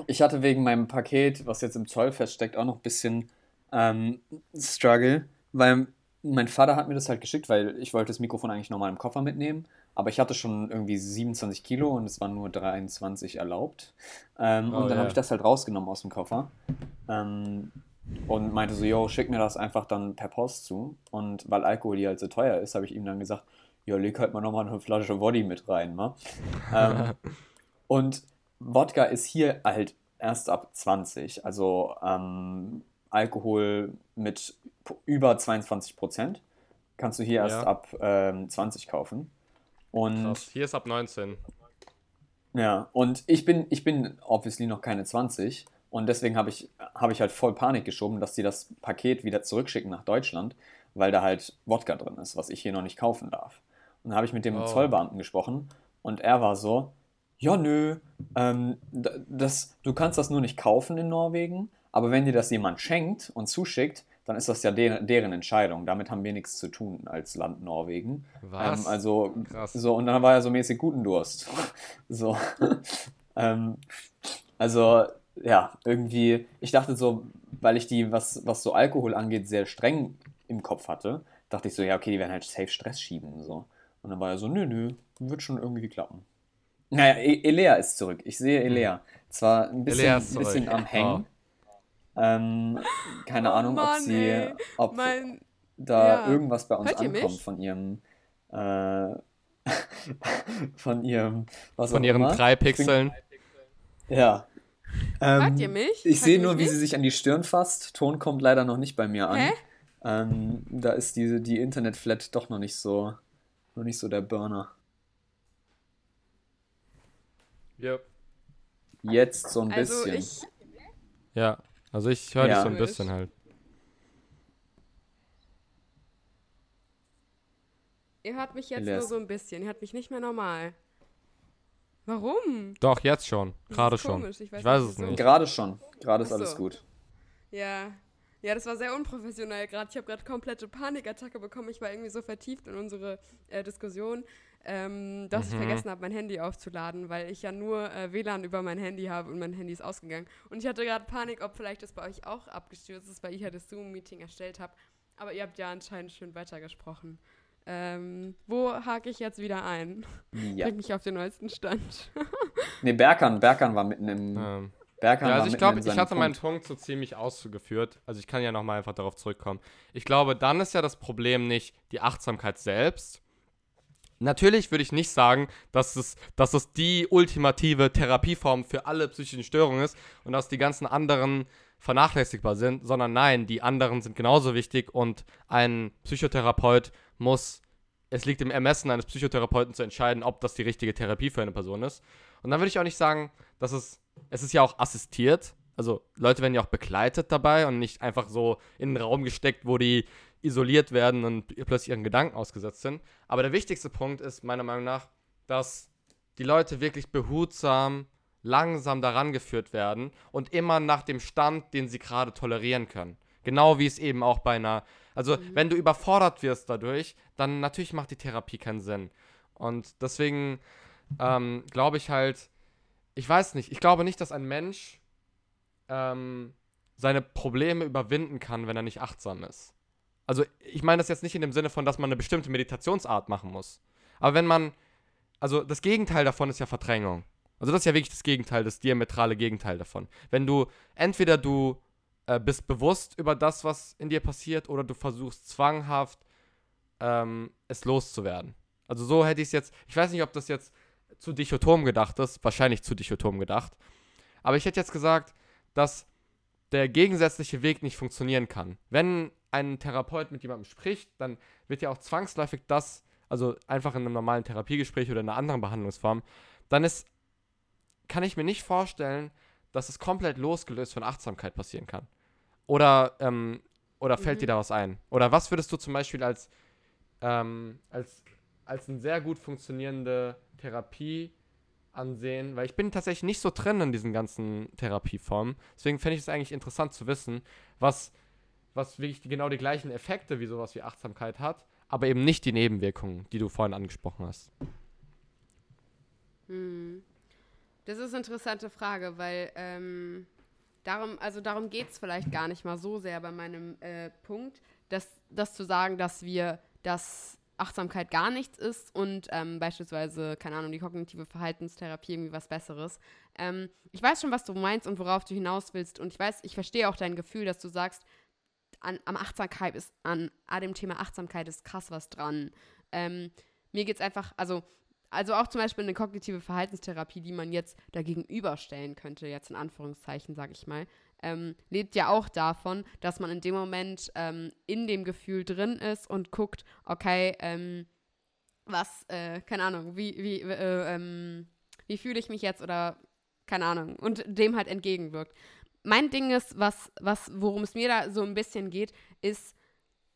ich hatte wegen meinem Paket, was jetzt im Zoll feststeckt, auch noch ein bisschen ähm, Struggle, weil mein Vater hat mir das halt geschickt, weil ich wollte das Mikrofon eigentlich nochmal im Koffer mitnehmen aber ich hatte schon irgendwie 27 Kilo und es waren nur 23 erlaubt. Ähm, Oh, und dann ja. habe ich das halt rausgenommen aus dem Koffer. Ähm, und meinte so, yo, schick mir das einfach dann per Post zu. Und weil Alkohol hier halt so teuer ist, habe ich ihm dann gesagt, ja, leg halt mal nochmal eine Flasche Woddy mit rein, ma. ähm, und Wodka ist hier halt erst ab 20. Also ähm, Alkohol mit über 22 Prozent kannst du hier erst Ja. ab ähm, 20 kaufen. Und Krass. Hier ist ab 19. ja, und ich bin, ich bin obviously noch keine 20 und deswegen habe ich, habe ich halt voll Panik geschoben, dass die das Paket wieder zurückschicken nach Deutschland, weil da halt Wodka drin ist, was ich hier noch nicht kaufen darf. Und dann habe ich mit dem Oh. Zollbeamten gesprochen und er war so, ja nö, ähm, das, du kannst das nur nicht kaufen in Norwegen, aber wenn dir das jemand schenkt und zuschickt, dann ist das ja de deren Entscheidung. Damit haben wir nichts zu tun als Land Norwegen. Was? Ähm, also, Krass. so, und dann war er so mäßig guten Durst. so. ähm, also, ja, irgendwie, ich dachte so, weil ich die, was, was so Alkohol angeht, sehr streng im Kopf hatte, dachte ich so, ja, okay, die werden halt safe Stress schieben. So. Und dann war er so, nö, nö, wird schon irgendwie klappen. Naja, E- Elea ist zurück. Ich sehe Elea. Zwar ein bisschen, ein bisschen am Hängen. Ähm, keine Oh Ahnung, ob Mann, sie, ey. ob, Mein, da Ja. irgendwas bei uns Hört ankommt von ihrem äh, von ihrem was Von auch ihren immer. drei Pixeln. Ja. Ähm, hört ihr mich? Ich Hört sehe nur, mich wie sie sich an die Stirn fasst. Ton kommt leider noch nicht bei mir an. Hä? Ähm, da ist diese die Internetflat doch noch nicht so noch nicht so der Burner. Ja. Jetzt so ein Also bisschen. ich, Ja. Also ich höre dich Ja. so ein bisschen halt. ihr hört mich jetzt Elias. nur so ein bisschen. Ihr hört mich nicht mehr normal. Warum? Doch, jetzt schon. Gerade schon. komisch, ich weiß Ich weiß es nicht. Gerade schon. Gerade ist Ach alles gut. Ja. Ja, das war sehr unprofessionell gerade. Ich habe gerade komplette Panikattacke bekommen. Ich war irgendwie so vertieft in unsere äh, Diskussion, ähm, dass ich Mhm. vergessen habe, mein Handy aufzuladen, weil ich ja nur äh, WLAN über mein Handy habe und mein Handy ist ausgegangen. Und ich hatte gerade Panik, ob vielleicht das bei euch auch abgestürzt ist, weil ich ja das Zoom-Meeting erstellt habe. Aber ihr habt ja anscheinend schön weitergesprochen. Ähm, wo hake ich jetzt wieder ein? Ja. Bring mich auf den neuesten Stand. Nee, Berkan, Berkan war mitten im Ähm, Berkan ja, also ich glaube, ich hatte meinen Punkt. Punkt so ziemlich ausgeführt. Also ich kann ja nochmal einfach darauf zurückkommen. Ich glaube, dann ist ja das Problem nicht die Achtsamkeit selbst. Natürlich würde ich nicht sagen, dass es, dass es die ultimative Therapieform für alle psychischen Störungen ist und dass die ganzen anderen vernachlässigbar sind, sondern nein, die anderen sind genauso wichtig und ein Psychotherapeut muss, es liegt im Ermessen eines Psychotherapeuten zu entscheiden, ob das die richtige Therapie für eine Person ist. Und dann würde ich auch nicht sagen, dass es, es ist ja auch assistiert, also Leute werden ja auch begleitet dabei und nicht einfach so in einen Raum gesteckt, wo die isoliert werden und plötzlich ihren Gedanken ausgesetzt sind. Aber der wichtigste Punkt ist meiner Meinung nach, dass die Leute wirklich behutsam, langsam daran geführt werden und immer nach dem Stand, den sie gerade tolerieren können. Genau wie es eben auch bei einer, also wenn du überfordert wirst dadurch, dann natürlich macht die Therapie keinen Sinn. Und deswegen ähm, glaube ich halt, ich weiß nicht, ich glaube nicht, dass ein Mensch ähm, seine Probleme überwinden kann, wenn er nicht achtsam ist. Also ich meine das jetzt nicht in dem Sinne von, dass man eine bestimmte Meditationsart machen muss. Aber wenn man, also das Gegenteil davon ist ja Verdrängung. Also das ist ja wirklich das Gegenteil, das diametrale Gegenteil davon. Wenn du, entweder du äh, bist bewusst über das, was in dir passiert, oder du versuchst zwanghaft ähm, es loszuwerden. Also so hätte ich es jetzt, ich weiß nicht, ob das jetzt zu dichotom gedacht ist, wahrscheinlich zu dichotom gedacht. Aber ich hätte jetzt gesagt, dass der gegensätzliche Weg nicht funktionieren kann. Wenn ein Therapeut mit jemandem spricht, dann wird ja auch zwangsläufig das, also einfach in einem normalen Therapiegespräch oder in einer anderen Behandlungsform, dann ist, kann ich mir nicht vorstellen, dass es komplett losgelöst von Achtsamkeit passieren kann. Oder, ähm, oder fällt Mhm. dir da was ein? Oder was würdest du zum Beispiel als, ähm, als, als eine sehr gut funktionierende Therapie ansehen? Weil ich bin tatsächlich nicht so drin in diesen ganzen Therapieformen. Deswegen fände ich es eigentlich interessant zu wissen, was, was wirklich genau die gleichen Effekte wie sowas wie Achtsamkeit hat, aber eben nicht die Nebenwirkungen, die du vorhin angesprochen hast. Hm. Das ist eine interessante Frage, weil ähm, darum, also darum geht es vielleicht gar nicht mal so sehr bei meinem äh, Punkt, dass, das zu sagen, dass wir das Achtsamkeit gar nichts ist und ähm, beispielsweise, keine Ahnung, die kognitive Verhaltenstherapie irgendwie was Besseres. Ähm, ich weiß schon, was du meinst und worauf du hinaus willst und ich weiß, ich verstehe auch dein Gefühl, dass du sagst, an, am Achtsamkeit ist, an, an dem Thema Achtsamkeit ist krass was dran. Ähm, mir geht es einfach, also, also auch zum Beispiel eine kognitive Verhaltenstherapie, die man jetzt dagegenüberstellen könnte, jetzt in Anführungszeichen, sage ich mal, ähm, lebt ja auch davon, dass man in dem Moment ähm, in dem Gefühl drin ist und guckt, okay, ähm, was, äh, keine Ahnung, wie, wie, äh, ähm, wie fühle ich mich jetzt oder keine Ahnung, und dem halt entgegenwirkt. Mein Ding ist, was, was, worum es mir da so ein bisschen geht, ist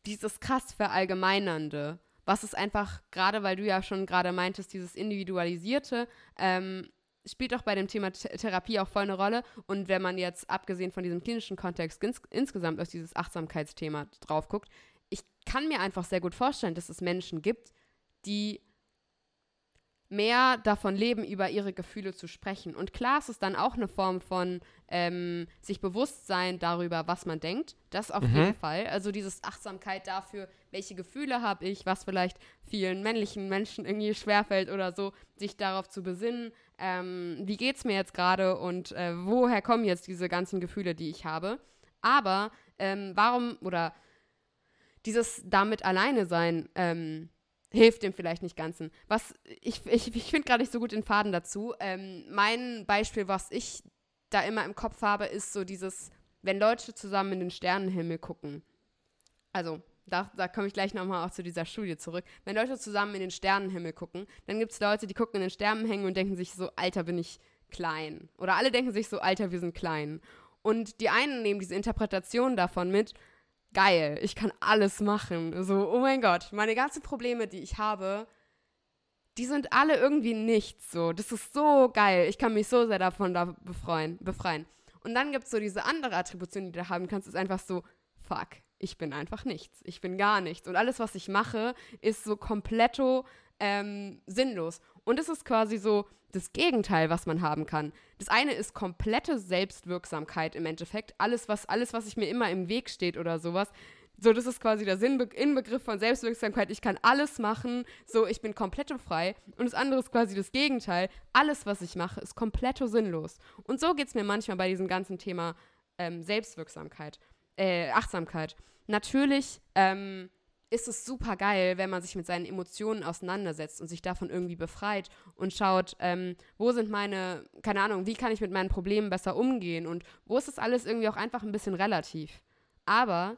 dieses krass Verallgemeinernde. Was ist einfach, gerade weil du ja schon gerade meintest, dieses Individualisierte, ähm, spielt auch bei dem Thema Th Therapie auch voll eine Rolle. Und wenn man jetzt abgesehen von diesem klinischen Kontext ins insgesamt auf dieses Achtsamkeitsthema drauf guckt, ich kann mir einfach sehr gut vorstellen, dass es Menschen gibt, die mehr davon leben, über ihre Gefühle zu sprechen. Und klar ist es dann auch eine Form von ähm, sich bewusst sein darüber, was man denkt. Das auf mhm. jeden Fall. Also dieses Achtsamkeit dafür, welche Gefühle habe ich, was vielleicht vielen männlichen Menschen irgendwie schwerfällt oder so, sich darauf zu besinnen, ähm, wie geht es mir jetzt gerade und äh, woher kommen jetzt diese ganzen Gefühle, die ich habe. Aber ähm, warum oder dieses damit alleine sein, ähm, hilft dem vielleicht nicht Ganzen. Was ich, ich, ich finde gerade nicht so gut den Faden dazu. Ähm, mein Beispiel, was ich da immer im Kopf habe, ist so dieses, wenn Leute zusammen in den Sternenhimmel gucken. Also, da, da komme ich gleich nochmal auch zu dieser Studie zurück. Wenn Leute zusammen in den Sternenhimmel gucken, dann gibt es Leute, die gucken in den Sternenhimmel und denken sich so, Alter, bin ich klein. Oder alle denken sich so, Alter, wir sind klein. Und die einen nehmen diese Interpretation davon mit, geil, ich kann alles machen. So, oh mein Gott, meine ganzen Probleme, die ich habe, die sind alle irgendwie nichts. So, das ist so geil. Ich kann mich so sehr davon da befreien, befreien. Und dann gibt es so diese andere Attribution, die du haben kannst, ist einfach so, fuck, ich bin einfach nichts. Ich bin gar nichts. Und alles, was ich mache, ist so kompletto ähm, sinnlos. Und es ist quasi so das Gegenteil, was man haben kann. Das eine ist komplette Selbstwirksamkeit im Endeffekt. Alles, was, alles, was sich mir immer im Weg steht oder sowas. So, das ist quasi der Sinnbe Inbegriff von Selbstwirksamkeit. Ich kann alles machen. So, ich bin komplett frei. Und das andere ist quasi das Gegenteil. Alles, was ich mache, ist komplett sinnlos. Und so geht es mir manchmal bei diesem ganzen Thema ähm, Selbstwirksamkeit, äh, Achtsamkeit. Natürlich ähm, ist es super geil, wenn man sich mit seinen Emotionen auseinandersetzt und sich davon irgendwie befreit und schaut, ähm, wo sind meine, keine Ahnung, wie kann ich mit meinen Problemen besser umgehen und wo ist das alles irgendwie auch einfach ein bisschen relativ. Aber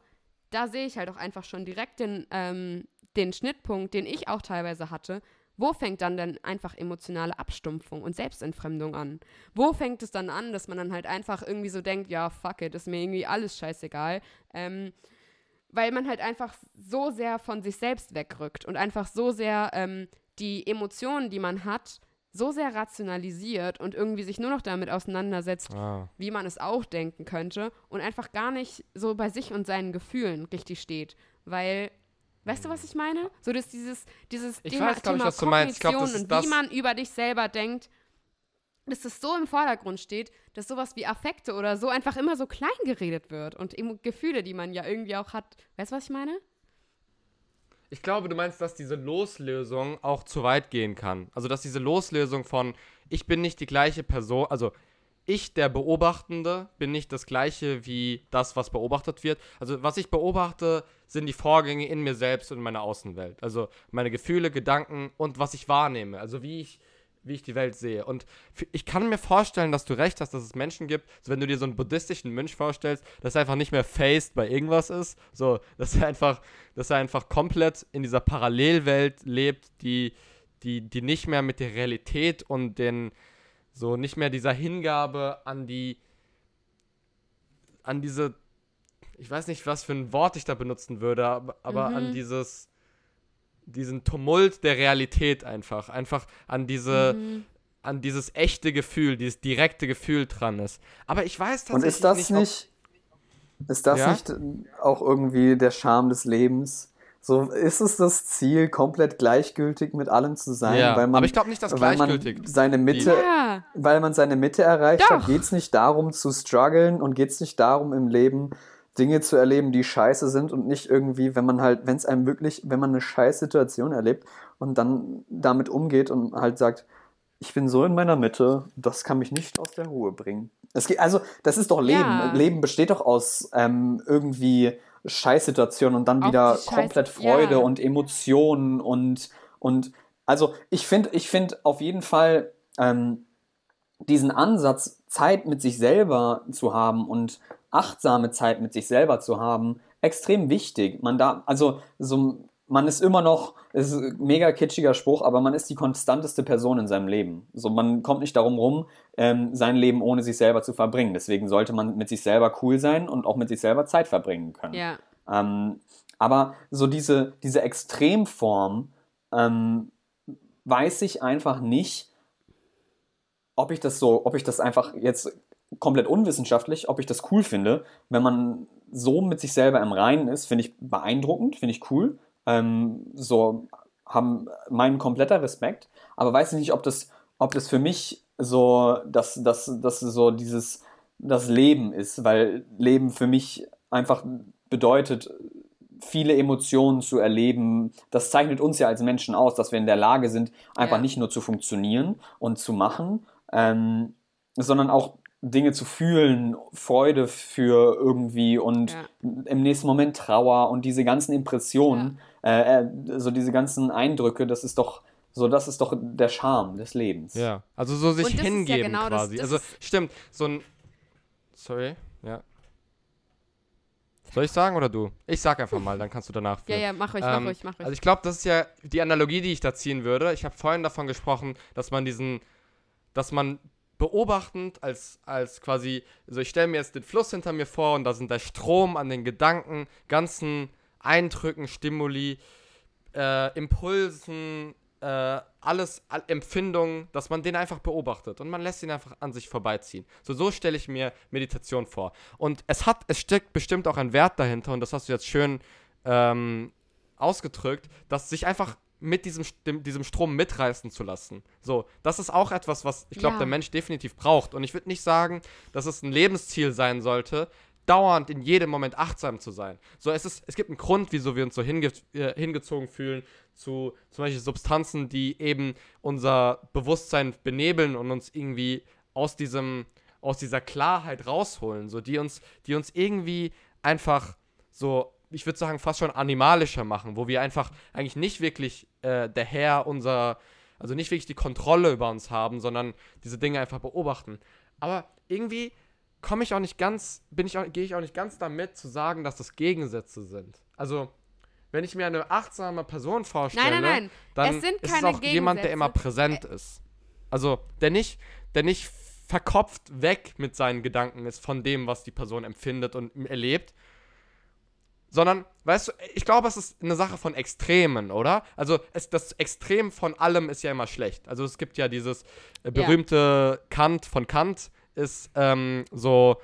da sehe ich halt auch einfach schon direkt den, ähm, den Schnittpunkt, den ich auch teilweise hatte. Wo fängt dann denn einfach emotionale Abstumpfung und Selbstentfremdung an? Wo fängt es dann an, dass man dann halt einfach irgendwie so denkt, ja, fuck it, ist mir irgendwie alles scheißegal. Ähm, weil man halt einfach so sehr von sich selbst wegrückt und einfach so sehr ähm, die Emotionen, die man hat, so sehr rationalisiert und irgendwie sich nur noch damit auseinandersetzt, ah. wie man es auch denken könnte und einfach gar nicht so bei sich und seinen Gefühlen richtig steht. Weil, weißt du, was ich meine? So dass dieses, dieses ich Thema, weiß, Thema ich, Kognition glaub, und wie man über dich selber denkt, dass das so im Vordergrund steht, dass sowas wie Affekte oder so einfach immer so klein geredet wird und Gefühle, die man ja irgendwie auch hat. Weißt du, was ich meine? Ich glaube, du meinst, dass diese Loslösung auch zu weit gehen kann. Also, dass diese Loslösung von, ich bin nicht die gleiche Person, also ich, der Beobachtende, bin nicht das gleiche wie das, was beobachtet wird. Also, was ich beobachte, sind die Vorgänge in mir selbst und in meiner Außenwelt. Also, meine Gefühle, Gedanken und was ich wahrnehme. Also, wie ich wie ich die Welt sehe. Und ich kann mir vorstellen, dass du recht hast, dass es Menschen gibt, so wenn du dir so einen buddhistischen Mönch vorstellst, dass er einfach nicht mehr faced bei irgendwas ist, so, dass er einfach, dass er einfach komplett in dieser Parallelwelt lebt, die, die, die nicht mehr mit der Realität und den, so nicht mehr dieser Hingabe an die, an diese, ich weiß nicht, was für ein Wort ich da benutzen würde, aber, aber mhm. an dieses, diesen Tumult der Realität einfach. Einfach an diese, mhm. an dieses echte Gefühl, dieses direkte Gefühl dran ist. Aber ich weiß tatsächlich Und ist das nicht, nicht ist das ja? nicht auch irgendwie der Charme des Lebens? So ist es das Ziel, komplett gleichgültig mit allem zu sein, ja, weil man, aber ich glaube nicht, dass gleichgültig. seine Mitte, ja. weil man seine Mitte erreicht Doch. hat, geht es nicht darum zu strugglen und geht es nicht darum im Leben Dinge zu erleben, die scheiße sind und nicht irgendwie, wenn man halt, wenn es einem wirklich, wenn man eine scheiß Situation erlebt und dann damit umgeht und halt sagt, ich bin so in meiner Mitte, das kann mich nicht aus der Ruhe bringen. Es geht, also, das ist doch Leben. Ja. Leben besteht doch aus ähm, irgendwie Scheißsituationen und dann Auf wieder komplett Freude ja. und Emotionen und, und also ich finde, ich finde auf jeden Fall ähm, diesen Ansatz, Zeit mit sich selber zu haben und achtsame Zeit mit sich selber zu haben, extrem wichtig. Man da, also so, man ist immer noch, es ist ein mega kitschiger Spruch, aber man ist die konstanteste Person in seinem Leben. So, man kommt nicht darum rum, ähm, sein Leben ohne sich selber zu verbringen. Deswegen sollte man mit sich selber cool sein und auch mit sich selber Zeit verbringen können. Ja. Ähm, aber so diese, diese Extremform ähm, weiß ich einfach nicht, ob ich das so, ob ich das einfach jetzt komplett unwissenschaftlich, ob ich das cool finde. Wenn man so mit sich selber im Reinen ist, finde ich beeindruckend, finde ich cool. Ähm, so haben meinen kompletter Respekt, aber weiß ich nicht, ob das, ob das für mich so, dass das, das so dieses das Leben ist, weil Leben für mich einfach bedeutet, viele Emotionen zu erleben. Das zeichnet uns ja als Menschen aus, dass wir in der Lage sind, einfach Ja. nicht nur zu funktionieren und zu machen, ähm, sondern auch Dinge zu fühlen, Freude für irgendwie und Ja. im nächsten Moment Trauer und diese ganzen Impressionen, äh, äh, so diese ganzen Eindrücke, das ist doch so, das ist doch der Charme des Lebens. Ja, also so sich das ja hingeben genau das- quasi. das also ist- stimmt, so ein. Sorry, ja. Soll ich sagen oder du? Ich sag einfach mal, dann kannst du danach. Ja, führen. ja, mach ruhig, Ähm, mach ruhig, mach ruhig. Also ich glaube, das ist ja die Analogie, die ich da ziehen würde. Ich habe vorhin davon gesprochen, dass man diesen, dass man beobachtend als, als quasi, also ich stelle mir jetzt den Fluss hinter mir vor und da sind der Strom an den Gedanken, ganzen Eindrücken, Stimuli, äh, Impulsen, äh, alles, all, Empfindungen, dass man den einfach beobachtet und man lässt ihn einfach an sich vorbeiziehen. So, so stelle ich mir Meditation vor. Und es hat, es steckt bestimmt auch ein Wert dahinter und das hast du jetzt schön ähm, ausgedrückt, dass sich einfach mit diesem, dem, diesem Strom mitreißen zu lassen. So, das ist auch etwas, was ich glaube, Ja. der Mensch definitiv braucht. Und ich würde nicht sagen, dass es ein Lebensziel sein sollte, dauernd in jedem Moment achtsam zu sein. So, es, ist, es gibt einen Grund, wieso wir uns so hinge äh, hingezogen fühlen zu zum Beispiel Substanzen, die eben unser Bewusstsein benebeln und uns irgendwie aus diesem, aus dieser Klarheit rausholen, so die uns, die uns irgendwie einfach so, ich würde sagen, fast schon animalischer machen, wo wir einfach eigentlich nicht wirklich äh, der Herr unserer, also nicht wirklich die Kontrolle über uns haben, sondern diese Dinge einfach beobachten. Aber irgendwie komme ich auch nicht ganz, bin ich auch, gehe ich auch nicht ganz damit zu sagen, dass das Gegensätze sind. Also, wenn ich mir eine achtsame Person vorstelle, nein, nein. dann Es sind ist keine es auch jemand, der immer präsent ist. Also, der nicht, der nicht verkopft weg mit seinen Gedanken ist von dem, was die Person empfindet und erlebt, sondern, weißt du, ich glaube, es ist eine Sache von Extremen, oder? Also, es, das Extrem von allem ist ja immer schlecht. Also, es gibt ja dieses äh, berühmte Kant von Kant, ist ähm, so,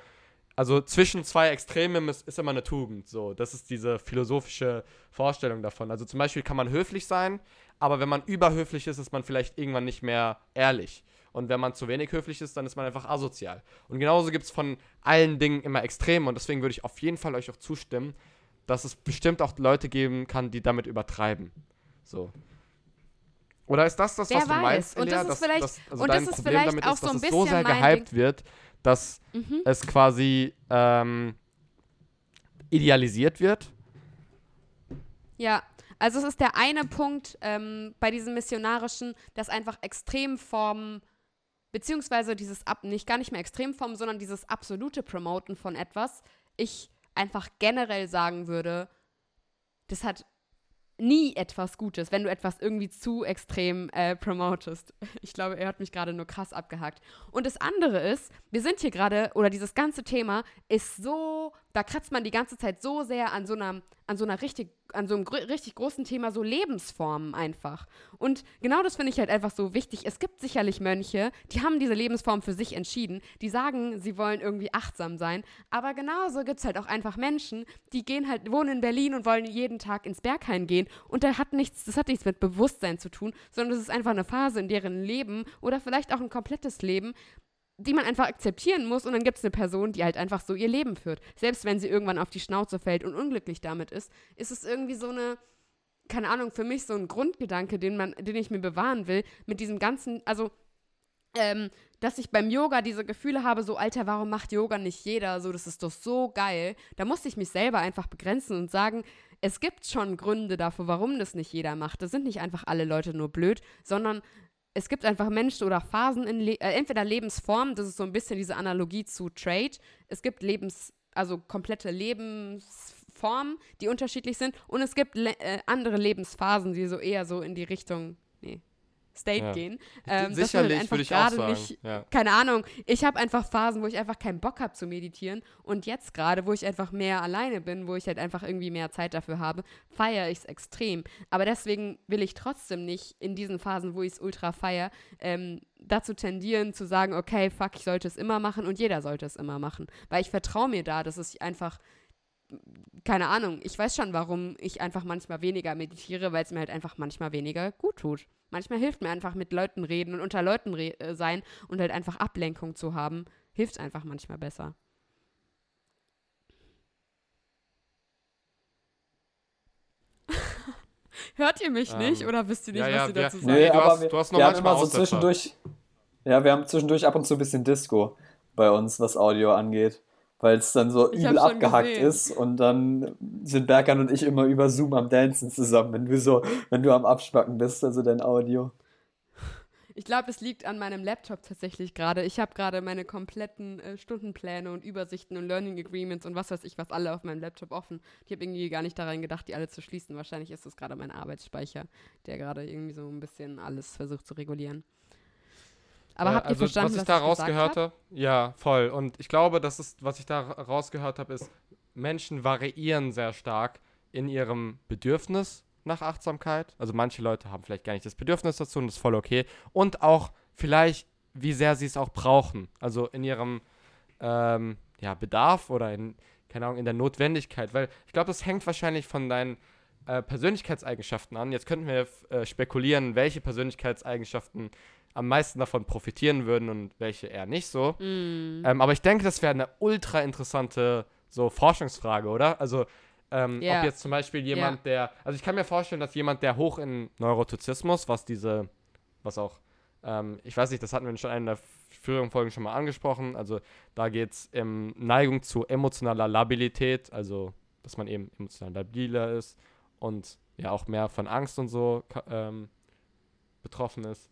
also zwischen zwei Extremen ist, ist immer eine Tugend. So, das ist diese philosophische Vorstellung davon. Also, zum Beispiel kann man höflich sein, aber wenn man überhöflich ist, ist man vielleicht irgendwann nicht mehr ehrlich. Und wenn man zu wenig höflich ist, dann ist man einfach asozial. Und genauso gibt es von allen Dingen immer Extreme. Und deswegen würde ich auf jeden Fall euch auch zustimmen, dass es bestimmt auch Leute geben kann, die damit übertreiben. So. Oder ist das das, Wer was du weiß. meinst, Und Elia? das ist dass, vielleicht- dass, also und dein das ist Problem vielleicht damit auch ist, so dass ein es so sehr gehypt wird, dass Mhm. es quasi ähm, idealisiert wird. Ja, also es ist der eine Punkt ähm, bei diesem missionarischen, dass einfach Extremformen, beziehungsweise dieses, Ab nicht gar nicht mehr Extremformen, sondern dieses absolute Promoten von etwas, ich einfach generell sagen würde, das hat nie etwas Gutes, wenn du etwas irgendwie zu extrem äh, promotest. Ich glaube, er hat mich gerade nur krass abgehakt. Und das andere ist, wir sind hier gerade, oder dieses ganze Thema ist so, da kratzt man die ganze Zeit so sehr an so einer, an so einer richtig, an so einem richtig großen Thema, so Lebensformen einfach. Und genau das finde ich halt einfach so wichtig. Es gibt sicherlich Mönche, die haben diese Lebensform für sich entschieden, die sagen, sie wollen irgendwie achtsam sein, aber genauso gibt es halt auch einfach Menschen, die gehen halt, wohnen in Berlin und wollen jeden Tag ins Berghain gehen und da hat nichts, das hat nichts mit Bewusstsein zu tun, sondern das ist einfach eine Phase in deren Leben oder vielleicht auch ein komplettes Leben, die man einfach akzeptieren muss und dann gibt es eine Person, die halt einfach so ihr Leben führt. Selbst wenn sie irgendwann auf die Schnauze fällt und unglücklich damit ist, ist es irgendwie so eine, keine Ahnung, für mich so ein Grundgedanke, den man, den ich mir bewahren will, mit diesem ganzen, also ähm, dass ich beim Yoga diese Gefühle habe, so, Alter, warum macht Yoga nicht jeder? So, das ist doch so geil. Da musste ich mich selber einfach begrenzen und sagen, es gibt schon Gründe dafür, warum das nicht jeder macht. Das sind nicht einfach alle Leute nur blöd, sondern es gibt einfach Menschen oder Phasen in, Le äh, entweder Lebensformen, das ist so ein bisschen diese Analogie zu Trade. Es gibt Lebens, also komplette Lebensformen, die unterschiedlich sind und es gibt le äh, andere Lebensphasen, die so eher so in die Richtung, nee, State ja. gehen. Ähm, Sicherlich halt würde ich auch sagen. Nicht, ja. Keine Ahnung. Ich habe einfach Phasen, wo ich einfach keinen Bock habe zu meditieren. Und jetzt gerade, wo ich einfach mehr alleine bin, wo ich halt einfach irgendwie mehr Zeit dafür habe, feiere ich es extrem. Aber deswegen will ich trotzdem nicht in diesen Phasen, wo ich es ultra feiere, ähm, dazu tendieren zu sagen, okay, fuck, ich sollte es immer machen und jeder sollte es immer machen. Weil ich vertraue mir da, dass es einfach keine Ahnung, ich weiß schon, warum ich einfach manchmal weniger meditiere, weil es mir halt einfach manchmal weniger gut tut. Manchmal hilft mir einfach mit Leuten reden und unter Leuten äh, sein und halt einfach Ablenkung zu haben, hilft einfach manchmal besser. Hört ihr mich ähm, nicht oder wisst ihr nicht, ja, was ja, ihr dazu sagt? Nee, du hast, du hast noch wir manchmal haben immer so zwischendurch. Ja, wir haben zwischendurch ab und zu ein bisschen Disco bei uns, was Audio angeht weil es dann so ich übel abgehackt gesehen. ist und dann sind Berkan und ich immer über Zoom am Dancen zusammen, wenn du so, wenn du am Abspacken bist, also dein Audio. Ich glaube, es liegt an meinem Laptop tatsächlich gerade. Ich habe gerade meine kompletten äh, Stundenpläne und Übersichten und Learning Agreements und was weiß ich, was alle auf meinem Laptop offen. Ich habe irgendwie gar nicht daran gedacht, die alle zu schließen. Wahrscheinlich ist es gerade mein Arbeitsspeicher, der gerade irgendwie so ein bisschen alles versucht zu regulieren. Aber äh, habt ihr also, verstanden, was ich da rausgehört habe? Ja, voll. Und ich glaube, das ist, was ich da rausgehört habe, ist, Menschen variieren sehr stark in ihrem Bedürfnis nach Achtsamkeit. Also manche Leute haben vielleicht gar nicht das Bedürfnis dazu und das ist voll okay. Und auch vielleicht, wie sehr sie es auch brauchen. Also in ihrem ähm, ja, Bedarf oder in, keine Ahnung, in der Notwendigkeit. Weil ich glaube, das hängt wahrscheinlich von deinen äh, Persönlichkeitseigenschaften an. Jetzt könnten wir äh, spekulieren, welche Persönlichkeitseigenschaften am meisten davon profitieren würden und welche eher nicht so. Mm. Ähm, aber ich denke, das wäre eine ultra interessante so Forschungsfrage, oder? Also ähm, yeah. ob jetzt zum Beispiel jemand, yeah. der, also ich kann mir vorstellen, dass jemand, der hoch in Neurotizismus, was diese, was auch, ähm, ich weiß nicht, das hatten wir schon in einer früheren Folge schon mal angesprochen, also da geht es um Neigung zu emotionaler Labilität, also dass man eben emotional labiler ist und ja auch mehr von Angst und so ähm, betroffen ist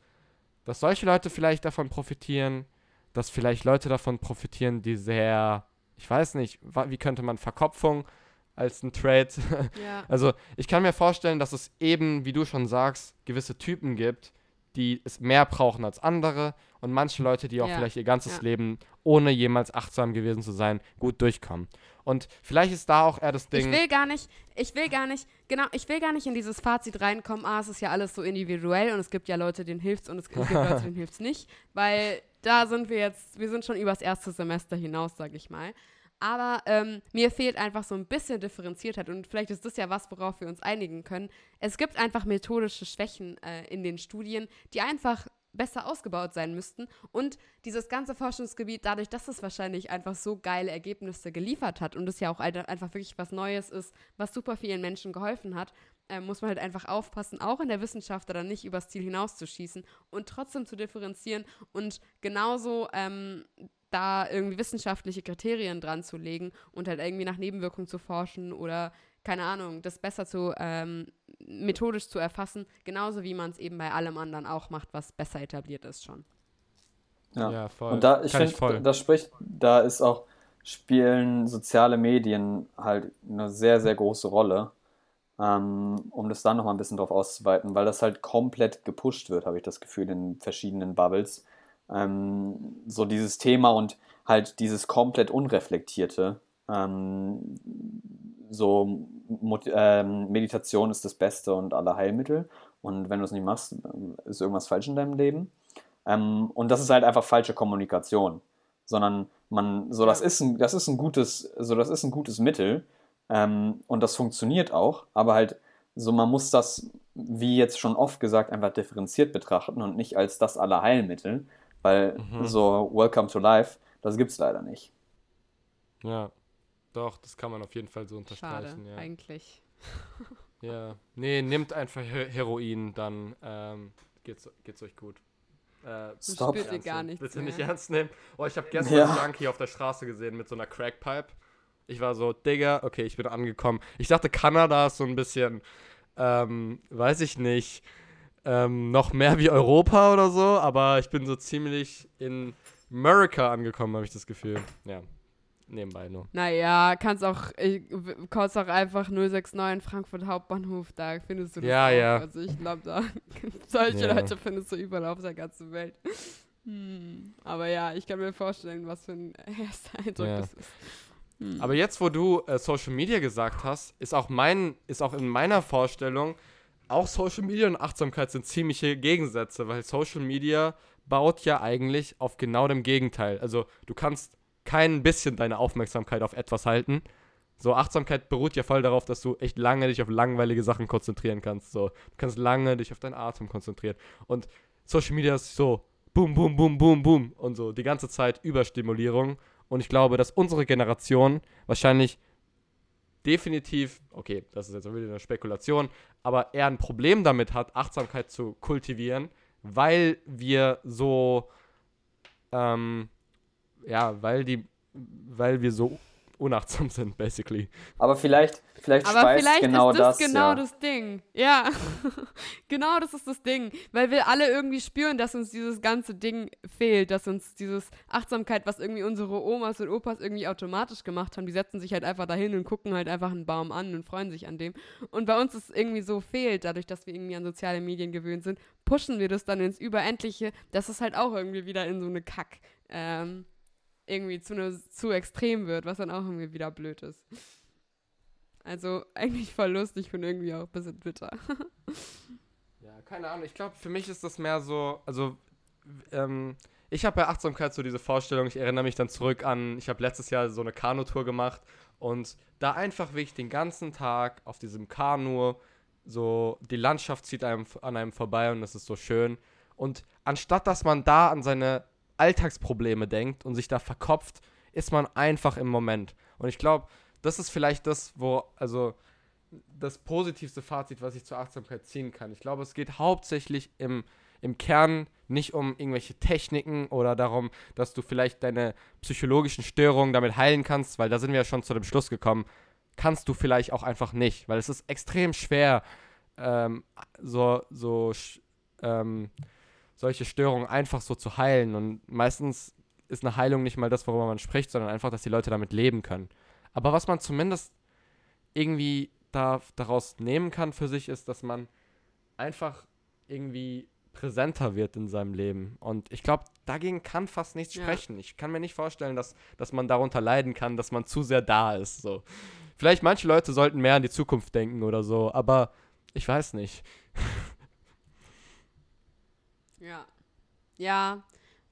dass solche Leute vielleicht davon profitieren, dass vielleicht Leute davon profitieren, die sehr, ich weiß nicht, wie könnte man Verkopfung als ein Trade. Ja. Also ich kann mir vorstellen, dass es eben, wie du schon sagst, gewisse Typen gibt, die es mehr brauchen als andere und manche Leute, die auch ja. vielleicht ihr ganzes ja. Leben, ohne jemals achtsam gewesen zu sein, gut durchkommen. Und vielleicht ist da auch eher das Ding. Ich will gar nicht, ich will gar nicht, genau, ich will gar nicht in dieses Fazit reinkommen, ah, es ist ja alles so individuell und es gibt ja Leute, denen hilft's und es gibt Leute, denen hilft's nicht, weil da sind wir jetzt, wir sind schon übers erste Semester hinaus, sag ich mal. Aber ähm, mir fehlt einfach so ein bisschen Differenziertheit und vielleicht ist das ja was, worauf wir uns einigen können. Es gibt einfach methodische Schwächen äh, in den Studien, die einfach besser ausgebaut sein müssten. Und dieses ganze Forschungsgebiet, dadurch, dass es wahrscheinlich einfach so geile Ergebnisse geliefert hat und es ja auch einfach wirklich was Neues ist, was super vielen Menschen geholfen hat, äh, muss man halt einfach aufpassen, auch in der Wissenschaft dann nicht übers Ziel hinauszuschießen und trotzdem zu differenzieren und genauso ähm, da irgendwie wissenschaftliche Kriterien dran zu legen und halt irgendwie nach Nebenwirkungen zu forschen oder keine Ahnung, das besser zu ähm, methodisch zu erfassen, genauso wie man es eben bei allem anderen auch macht, was besser etabliert ist schon. Ja, ja voll. Und da, ich finde, das spricht, da ist auch, spielen soziale Medien halt eine sehr, sehr große Rolle, ähm, um das dann nochmal ein bisschen drauf auszuweiten, weil das halt komplett gepusht wird, habe ich das Gefühl, in verschiedenen Bubbles. Ähm, so dieses Thema und halt dieses komplett unreflektierte. Ähm, so ähm, Meditation ist das Beste und alle Heilmittel. Und wenn du es nicht machst, ist irgendwas falsch in deinem Leben. Ähm, und das ist halt einfach falsche Kommunikation. Sondern man, so das ist ein, das ist ein gutes, so das ist ein gutes Mittel. Ähm, und das funktioniert auch, aber halt so, man muss das, wie jetzt schon oft gesagt, einfach differenziert betrachten und nicht als das aller Heilmittel, Weil Mhm. so Welcome to Life, das gibt's leider nicht. Ja. Doch, das kann man auf jeden Fall so Schade, unterstreichen. Ja. eigentlich. ja. Nee, nehmt einfach He Heroin, dann ähm, geht's, geht's euch gut. Äh, Stop. spürt ihr gar nichts Bitte nicht mehr. ernst nehmen. Oh, ich habe gestern Ja. einen Junkie auf der Straße gesehen mit so einer Crackpipe. Ich war so, Digga, okay, ich bin angekommen. Ich dachte, Kanada ist so ein bisschen, ähm, weiß ich nicht, ähm, noch mehr wie Europa oder so, aber ich bin so ziemlich in America angekommen, habe ich das Gefühl. Ja, nebenbei nur. Naja, kannst auch, ich, kannst auch einfach 069 Frankfurt Hauptbahnhof, da findest du das Ja, auch. ja. Also ich glaube, da solche Ja. Leute findest du überall auf der ganzen Welt. Hm. Aber ja, ich kann mir vorstellen, was für ein erster Eindruck Ja. das ist. Hm. Aber jetzt, wo du äh, Social Media gesagt hast, ist auch mein, ist auch in meiner Vorstellung, auch Social Media und Achtsamkeit sind ziemliche Gegensätze, weil Social Media baut ja eigentlich auf genau dem Gegenteil. Also du kannst kein bisschen deine Aufmerksamkeit auf etwas halten. So, Achtsamkeit beruht ja voll darauf, dass du echt lange dich auf langweilige Sachen konzentrieren kannst. So, du kannst lange dich auf deinen Atem konzentrieren. Und Social Media ist so boom, boom, boom, boom, boom und so die ganze Zeit Überstimulierung. Und ich glaube, dass unsere Generation wahrscheinlich definitiv, okay, das ist jetzt wieder eine Spekulation, aber eher ein Problem damit hat, Achtsamkeit zu kultivieren, weil wir so, ähm, ja, weil die, weil wir so unachtsam sind, basically. Aber vielleicht, vielleicht Aber speist vielleicht genau ist das, das, genau ja. das Ding. Ja, genau das ist das Ding. Weil wir alle irgendwie spüren, dass uns dieses ganze Ding fehlt, dass uns dieses Achtsamkeit, was irgendwie unsere Omas und Opas irgendwie automatisch gemacht haben, die setzen sich halt einfach dahin und gucken halt einfach einen Baum an und freuen sich an dem. Und bei uns ist irgendwie so fehlt, dadurch, dass wir irgendwie an soziale Medien gewöhnt sind, pushen wir das dann ins Überendliche, dass es halt auch irgendwie wieder in so eine Kack, ähm, irgendwie zu, ne, zu extrem wird, was dann auch irgendwie wieder blöd ist. Also eigentlich voll lustig und irgendwie auch ein bisschen bitter. Ja, keine Ahnung. Ich glaube, für mich ist das mehr so, also ähm, ich habe bei Achtsamkeit so diese Vorstellung, ich erinnere mich dann zurück an, ich habe letztes Jahr so eine Kanutour gemacht und da einfach wirklich den ganzen Tag auf diesem Kanu, so die Landschaft zieht einem an einem vorbei und das ist so schön. Und anstatt dass man da an seine Alltagsprobleme denkt und sich da verkopft, ist man einfach im Moment. Und ich glaube, das ist vielleicht das, wo, also das positivste Fazit, was ich zur Achtsamkeit ziehen kann. Ich glaube, es geht hauptsächlich im, im Kern nicht um irgendwelche Techniken oder darum, dass du vielleicht deine psychologischen Störungen damit heilen kannst, weil da sind wir ja schon zu dem Schluss gekommen, kannst du vielleicht auch einfach nicht, weil es ist extrem schwer, ähm, so, so ähm, solche Störungen einfach so zu heilen. Und meistens ist eine Heilung nicht mal das, worüber man spricht, sondern einfach, dass die Leute damit leben können. Aber was man zumindest irgendwie da, daraus nehmen kann für sich, ist, dass man einfach irgendwie präsenter wird in seinem Leben. Und ich glaube, dagegen kann fast nichts Ja. sprechen. Ich kann mir nicht vorstellen, dass, dass man darunter leiden kann, dass man zu sehr da ist. So. Vielleicht manche Leute sollten mehr an die Zukunft denken oder so, aber ich weiß nicht. Ja. Ja.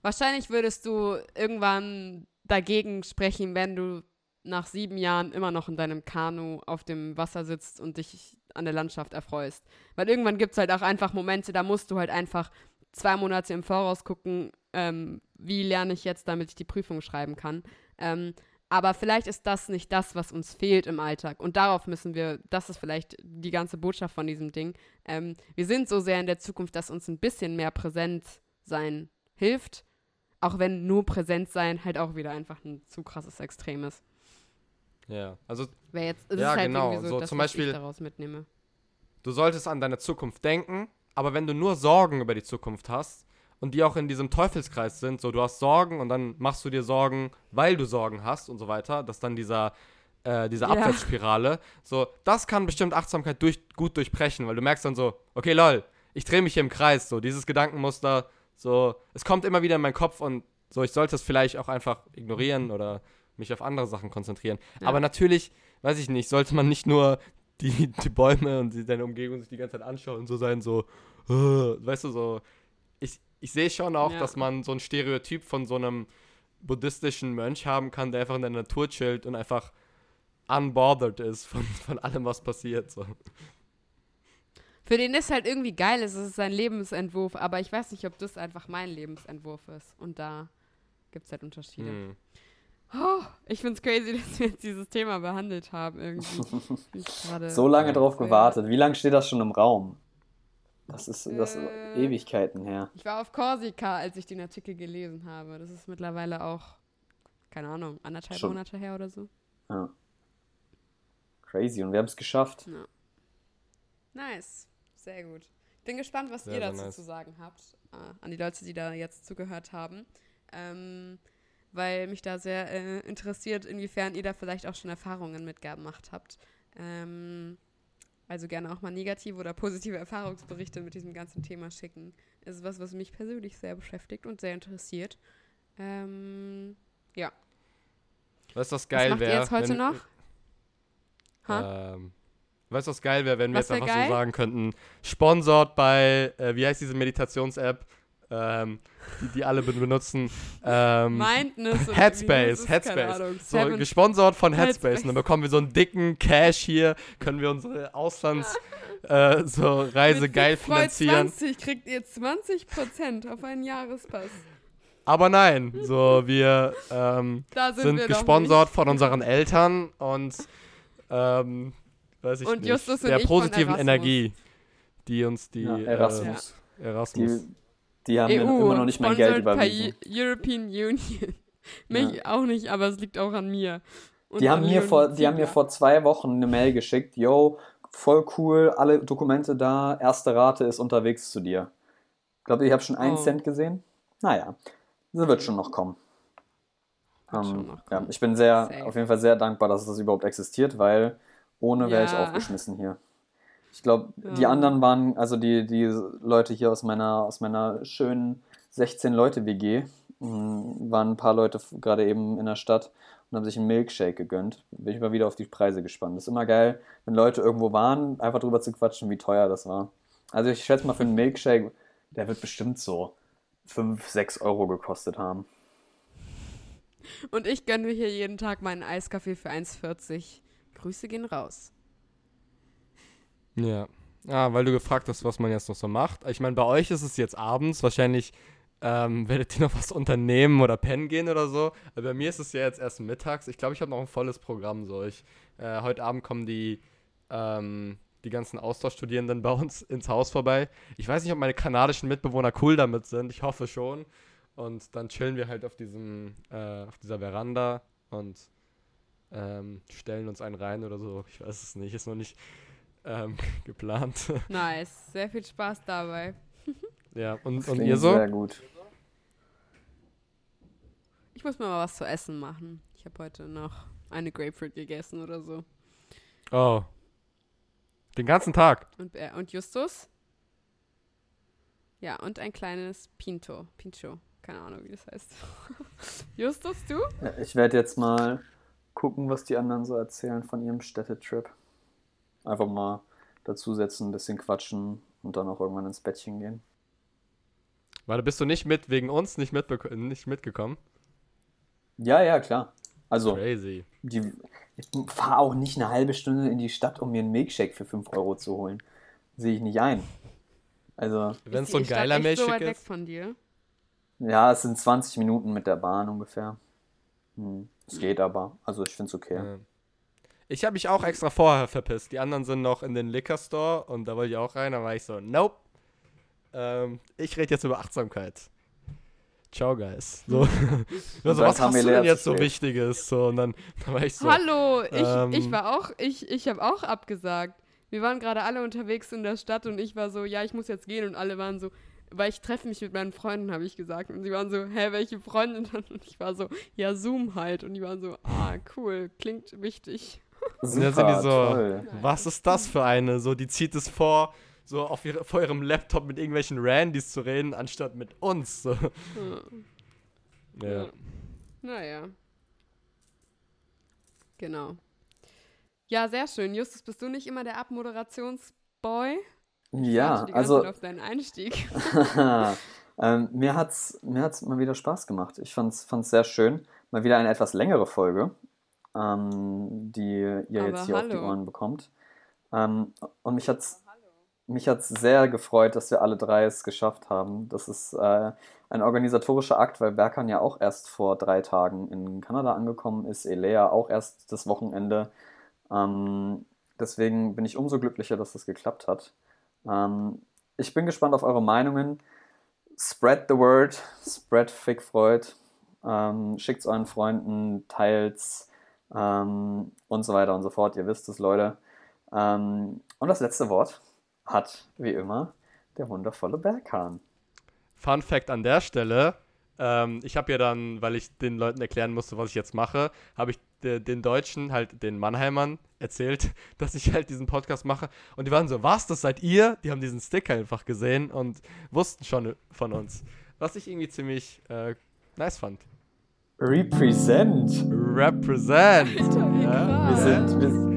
Wahrscheinlich würdest du irgendwann dagegen sprechen, wenn du nach sieben Jahren immer noch in deinem Kanu auf dem Wasser sitzt und dich an der Landschaft erfreust. Weil irgendwann gibt es halt auch einfach Momente, da musst du halt einfach zwei Monate im Voraus gucken, ähm, wie lerne ich jetzt, damit ich die Prüfung schreiben kann. Ähm, aber vielleicht ist das nicht das, was uns fehlt im Alltag. Und darauf müssen wir, das ist vielleicht die ganze Botschaft von diesem Ding. Ähm, wir sind so sehr in der Zukunft, dass uns ein bisschen mehr präsent sein hilft. Auch wenn nur präsent sein halt auch wieder einfach ein zu krasses Extrem ist. Ja, also Wäre jetzt, es Ja, ist halt genau. so, So das, zum was Beispiel- ich daraus mitnehme. du solltest an deine Zukunft denken, aber wenn du nur Sorgen über die Zukunft hast und die auch in diesem Teufelskreis sind, so du hast Sorgen und dann machst du dir Sorgen, weil du Sorgen hast und so weiter, dass dann dieser äh, diese Ja. Abwärtsspirale, so das kann bestimmt Achtsamkeit durch, gut durchbrechen, weil du merkst dann so, okay, lol, ich drehe mich hier im Kreis, so dieses Gedankenmuster, so es kommt immer wieder in meinen Kopf und so ich sollte es vielleicht auch einfach ignorieren oder mich auf andere Sachen konzentrieren. Ja. Aber natürlich, weiß ich nicht, sollte man nicht nur die, die Bäume und die, deine Umgebung sich die ganze Zeit anschauen und so sein, so, äh, weißt du, so. Ich, sehe schon auch, Ja. dass man so ein Stereotyp von so einem buddhistischen Mönch haben kann, der einfach in der Natur chillt und einfach unbothered ist von, von allem, was passiert. So. Für den ist halt irgendwie geil, es ist sein Lebensentwurf, aber ich weiß nicht, ob das einfach mein Lebensentwurf ist. Und da gibt es halt Unterschiede. Hm. Oh, ich find's crazy, dass wir jetzt dieses Thema behandelt haben irgendwie. So lange drauf gewartet. Wie lange steht das schon im Raum? Das ist, das ist Äh. Ewigkeiten her. Ich war auf Korsika, als ich den Artikel gelesen habe. Das ist mittlerweile auch, keine Ahnung, anderthalb Schon. Monate her oder so. Ja. Crazy. Und wir haben es geschafft. Nice. Sehr gut. Bin gespannt, was Sehr, ihr sehr dazu nice. zu sagen habt. Äh, an die Leute, die da jetzt zugehört haben. Ähm, weil mich da sehr äh, interessiert, inwiefern ihr da vielleicht auch schon Erfahrungen mitgemacht habt. Ähm, also gerne auch mal negative oder positive Erfahrungsberichte mit diesem ganzen Thema schicken. Es ist was, was mich persönlich sehr beschäftigt und sehr interessiert. Ähm, ja. Was was geil macht ihr wäre? jetzt heute noch? Ha? Ähm, weißt du, was geil wäre, wenn wir Was jetzt wär einfach geil? so sagen könnten, sponsort bei, äh, wie heißt diese Meditations-App, ähm, die, die alle ben- benutzen, ähm, Mindness. Headspace, Headspace. So, Seven- gesponsert von Headspace. Headspace. Und dann bekommen wir so einen dicken Cash hier, können wir unsere Auslands, äh, so Reise Mit geil finanzieren. 20 kriegt ihr 20% auf einen Jahrespass. Aber nein, so wir ähm, Da sind, sind wir gesponsert von unseren Eltern und ähm, weiß ich Und nicht, Justus und der positiven. Energie, die uns die Ja, äh, Erasmus. Erasmus. Die, die haben EU, immer noch nicht mein Geld überwiesen. European Union. Mich auch nicht, aber es liegt auch an mir. Und Die haben, mir vor, die haben mir vor zwei Wochen eine Mail geschickt. Yo, voll cool, alle Dokumente da, erste Rate ist unterwegs zu dir. Ich glaube, ich habe schon einen Oh. Cent gesehen. Naja, sie wird schon noch kommen. Schon Ähm, ja, ich bin sehr, Safe. auf jeden Fall sehr dankbar, dass das überhaupt existiert, weil ohne wäre ich Ja. aufgeschmissen hier. Ich glaube, die Ja. anderen waren, also die, die Leute hier aus meiner, aus meiner schönen 16-Leute-WG, mh, waren ein paar Leute gerade eben in der Stadt und haben sich einen Milkshake gegönnt. Bin ich mal wieder auf die Preise gespannt. ist immer geil, wenn Leute irgendwo waren, einfach drüber zu quatschen, wie teuer das war. Also ich schätze mal für einen Milkshake, der wird bestimmt so 5, 6 Euro gekostet haben. Und ich gönne mir hier jeden Tag meinen Eiskaffee für 1,40. Grüße gehen raus. Ja. Ah, weil du gefragt hast, was man jetzt noch so macht. Ich meine, bei euch ist es jetzt abends. Wahrscheinlich ähm, werdet ihr noch was unternehmen oder pennen gehen oder so. Aber bei mir ist es ja jetzt erst mittags. Ich glaube, ich habe noch ein volles Programm. So. Ich, äh, heute Abend kommen die, ähm, die ganzen Austauschstudierenden bei uns ins Haus vorbei. Ich weiß nicht, ob meine kanadischen Mitbewohner cool damit sind. Ich hoffe schon. Und dann chillen wir halt auf, diesem, äh, auf dieser Veranda und ähm, stellen uns einen rein oder so. Ich weiß es nicht. Ist noch nicht ähm, geplant. Nice. Sehr viel Spaß dabei. ja, und, Das und ihr so? Sehr gut. Ich muss mir mal was zu essen machen. Ich habe heute noch eine Grapefruit gegessen oder so. Oh. Den ganzen Tag. Und, äh, und Justus? Ja, und ein kleines Pinto. Pincho. Keine Ahnung, wie das heißt. Justus, du? Ja, Ich werde jetzt mal gucken, was die anderen so erzählen von ihrem Städtetrip. Einfach mal dazusetzen, ein bisschen quatschen und dann auch irgendwann ins Bettchen gehen. Warte, bist du nicht mit, wegen uns nicht, nicht mitgekommen? Ja, ja, klar. Also, Crazy. die, ich fahre auch nicht eine halbe Stunde in die Stadt, um mir einen Milkshake für 5 Euro zu holen. Sehe ich nicht ein. Also, Wenn Ist es so ein geiler echt so weit weg ist. von dir? ja, es sind 20 Minuten mit der Bahn ungefähr. Hm, es geht aber. Also, ich finde es okay. Ja. Ich habe mich auch extra vorher verpisst. Die anderen sind noch in den Liquor Store und da wollte ich auch rein. Da war ich so, nope. Ähm, ich rede jetzt über Achtsamkeit. Ciao, guys. So, also, was hast du denn jetzt so spät. Wichtiges? So, und dann, dann war ich so, Hallo, ich, ähm, ich war auch, ich, ich habe auch abgesagt. Wir waren gerade alle unterwegs in der Stadt und ich war so, ja, ich muss jetzt gehen und alle waren so, weil ich treffe mich mit meinen Freunden, habe ich gesagt. Und sie waren so, hä, welche Freunde dann? Und ich war so, ja, Zoom halt. Und die waren so, ah, cool, klingt wichtig. Und dann sind die so, toll. was ist das für eine? So, die zieht es vor, so auf ihre, vor ihrem Laptop mit irgendwelchen Randys zu reden, anstatt mit uns. So. Ja. Ja. Ja. Naja. Genau. Ja, sehr schön. Justus, bist du nicht immer der Abmoderationsboy? Ja, also auf deinen Einstieg. ähm, mir hat's mir hat's mal wieder Spaß gemacht. Ich fand's, fand's sehr schön. Mal wieder eine etwas längere Folge, ähm, die ihr Aber jetzt hier auf die hallo. Ohren bekommt. Ähm, und mich hat's mich hat es sehr gefreut, dass wir alle drei es geschafft haben. Das ist äh, ein organisatorischer Akt, weil Berkan ja auch erst vor drei Tagen in Kanada angekommen ist, Elea auch erst das Wochenende. Ähm, deswegen bin ich umso glücklicher, dass das geklappt hat. Ähm, ich bin gespannt auf eure Meinungen. Spread the word, spread Fick Freud, ähm, schickt es euren Freunden, teilt's ähm, und so weiter und so fort. Ihr wisst es, Leute. Ähm, und das letzte Wort hat, wie immer, der wundervolle Berghahn. Fun Fact an der Stelle: ähm, Ich habe ja dann, weil ich den Leuten erklären musste, was ich jetzt mache, habe ich den Deutschen, halt den Mannheimern, erzählt, dass ich halt diesen Podcast mache. Und die waren so, was, das seid ihr? Die haben diesen Sticker einfach gesehen und wussten schon von uns. Was ich irgendwie ziemlich äh, nice fand. Represent. Represent. Alter, wie ja. krass. Wir sind, wir,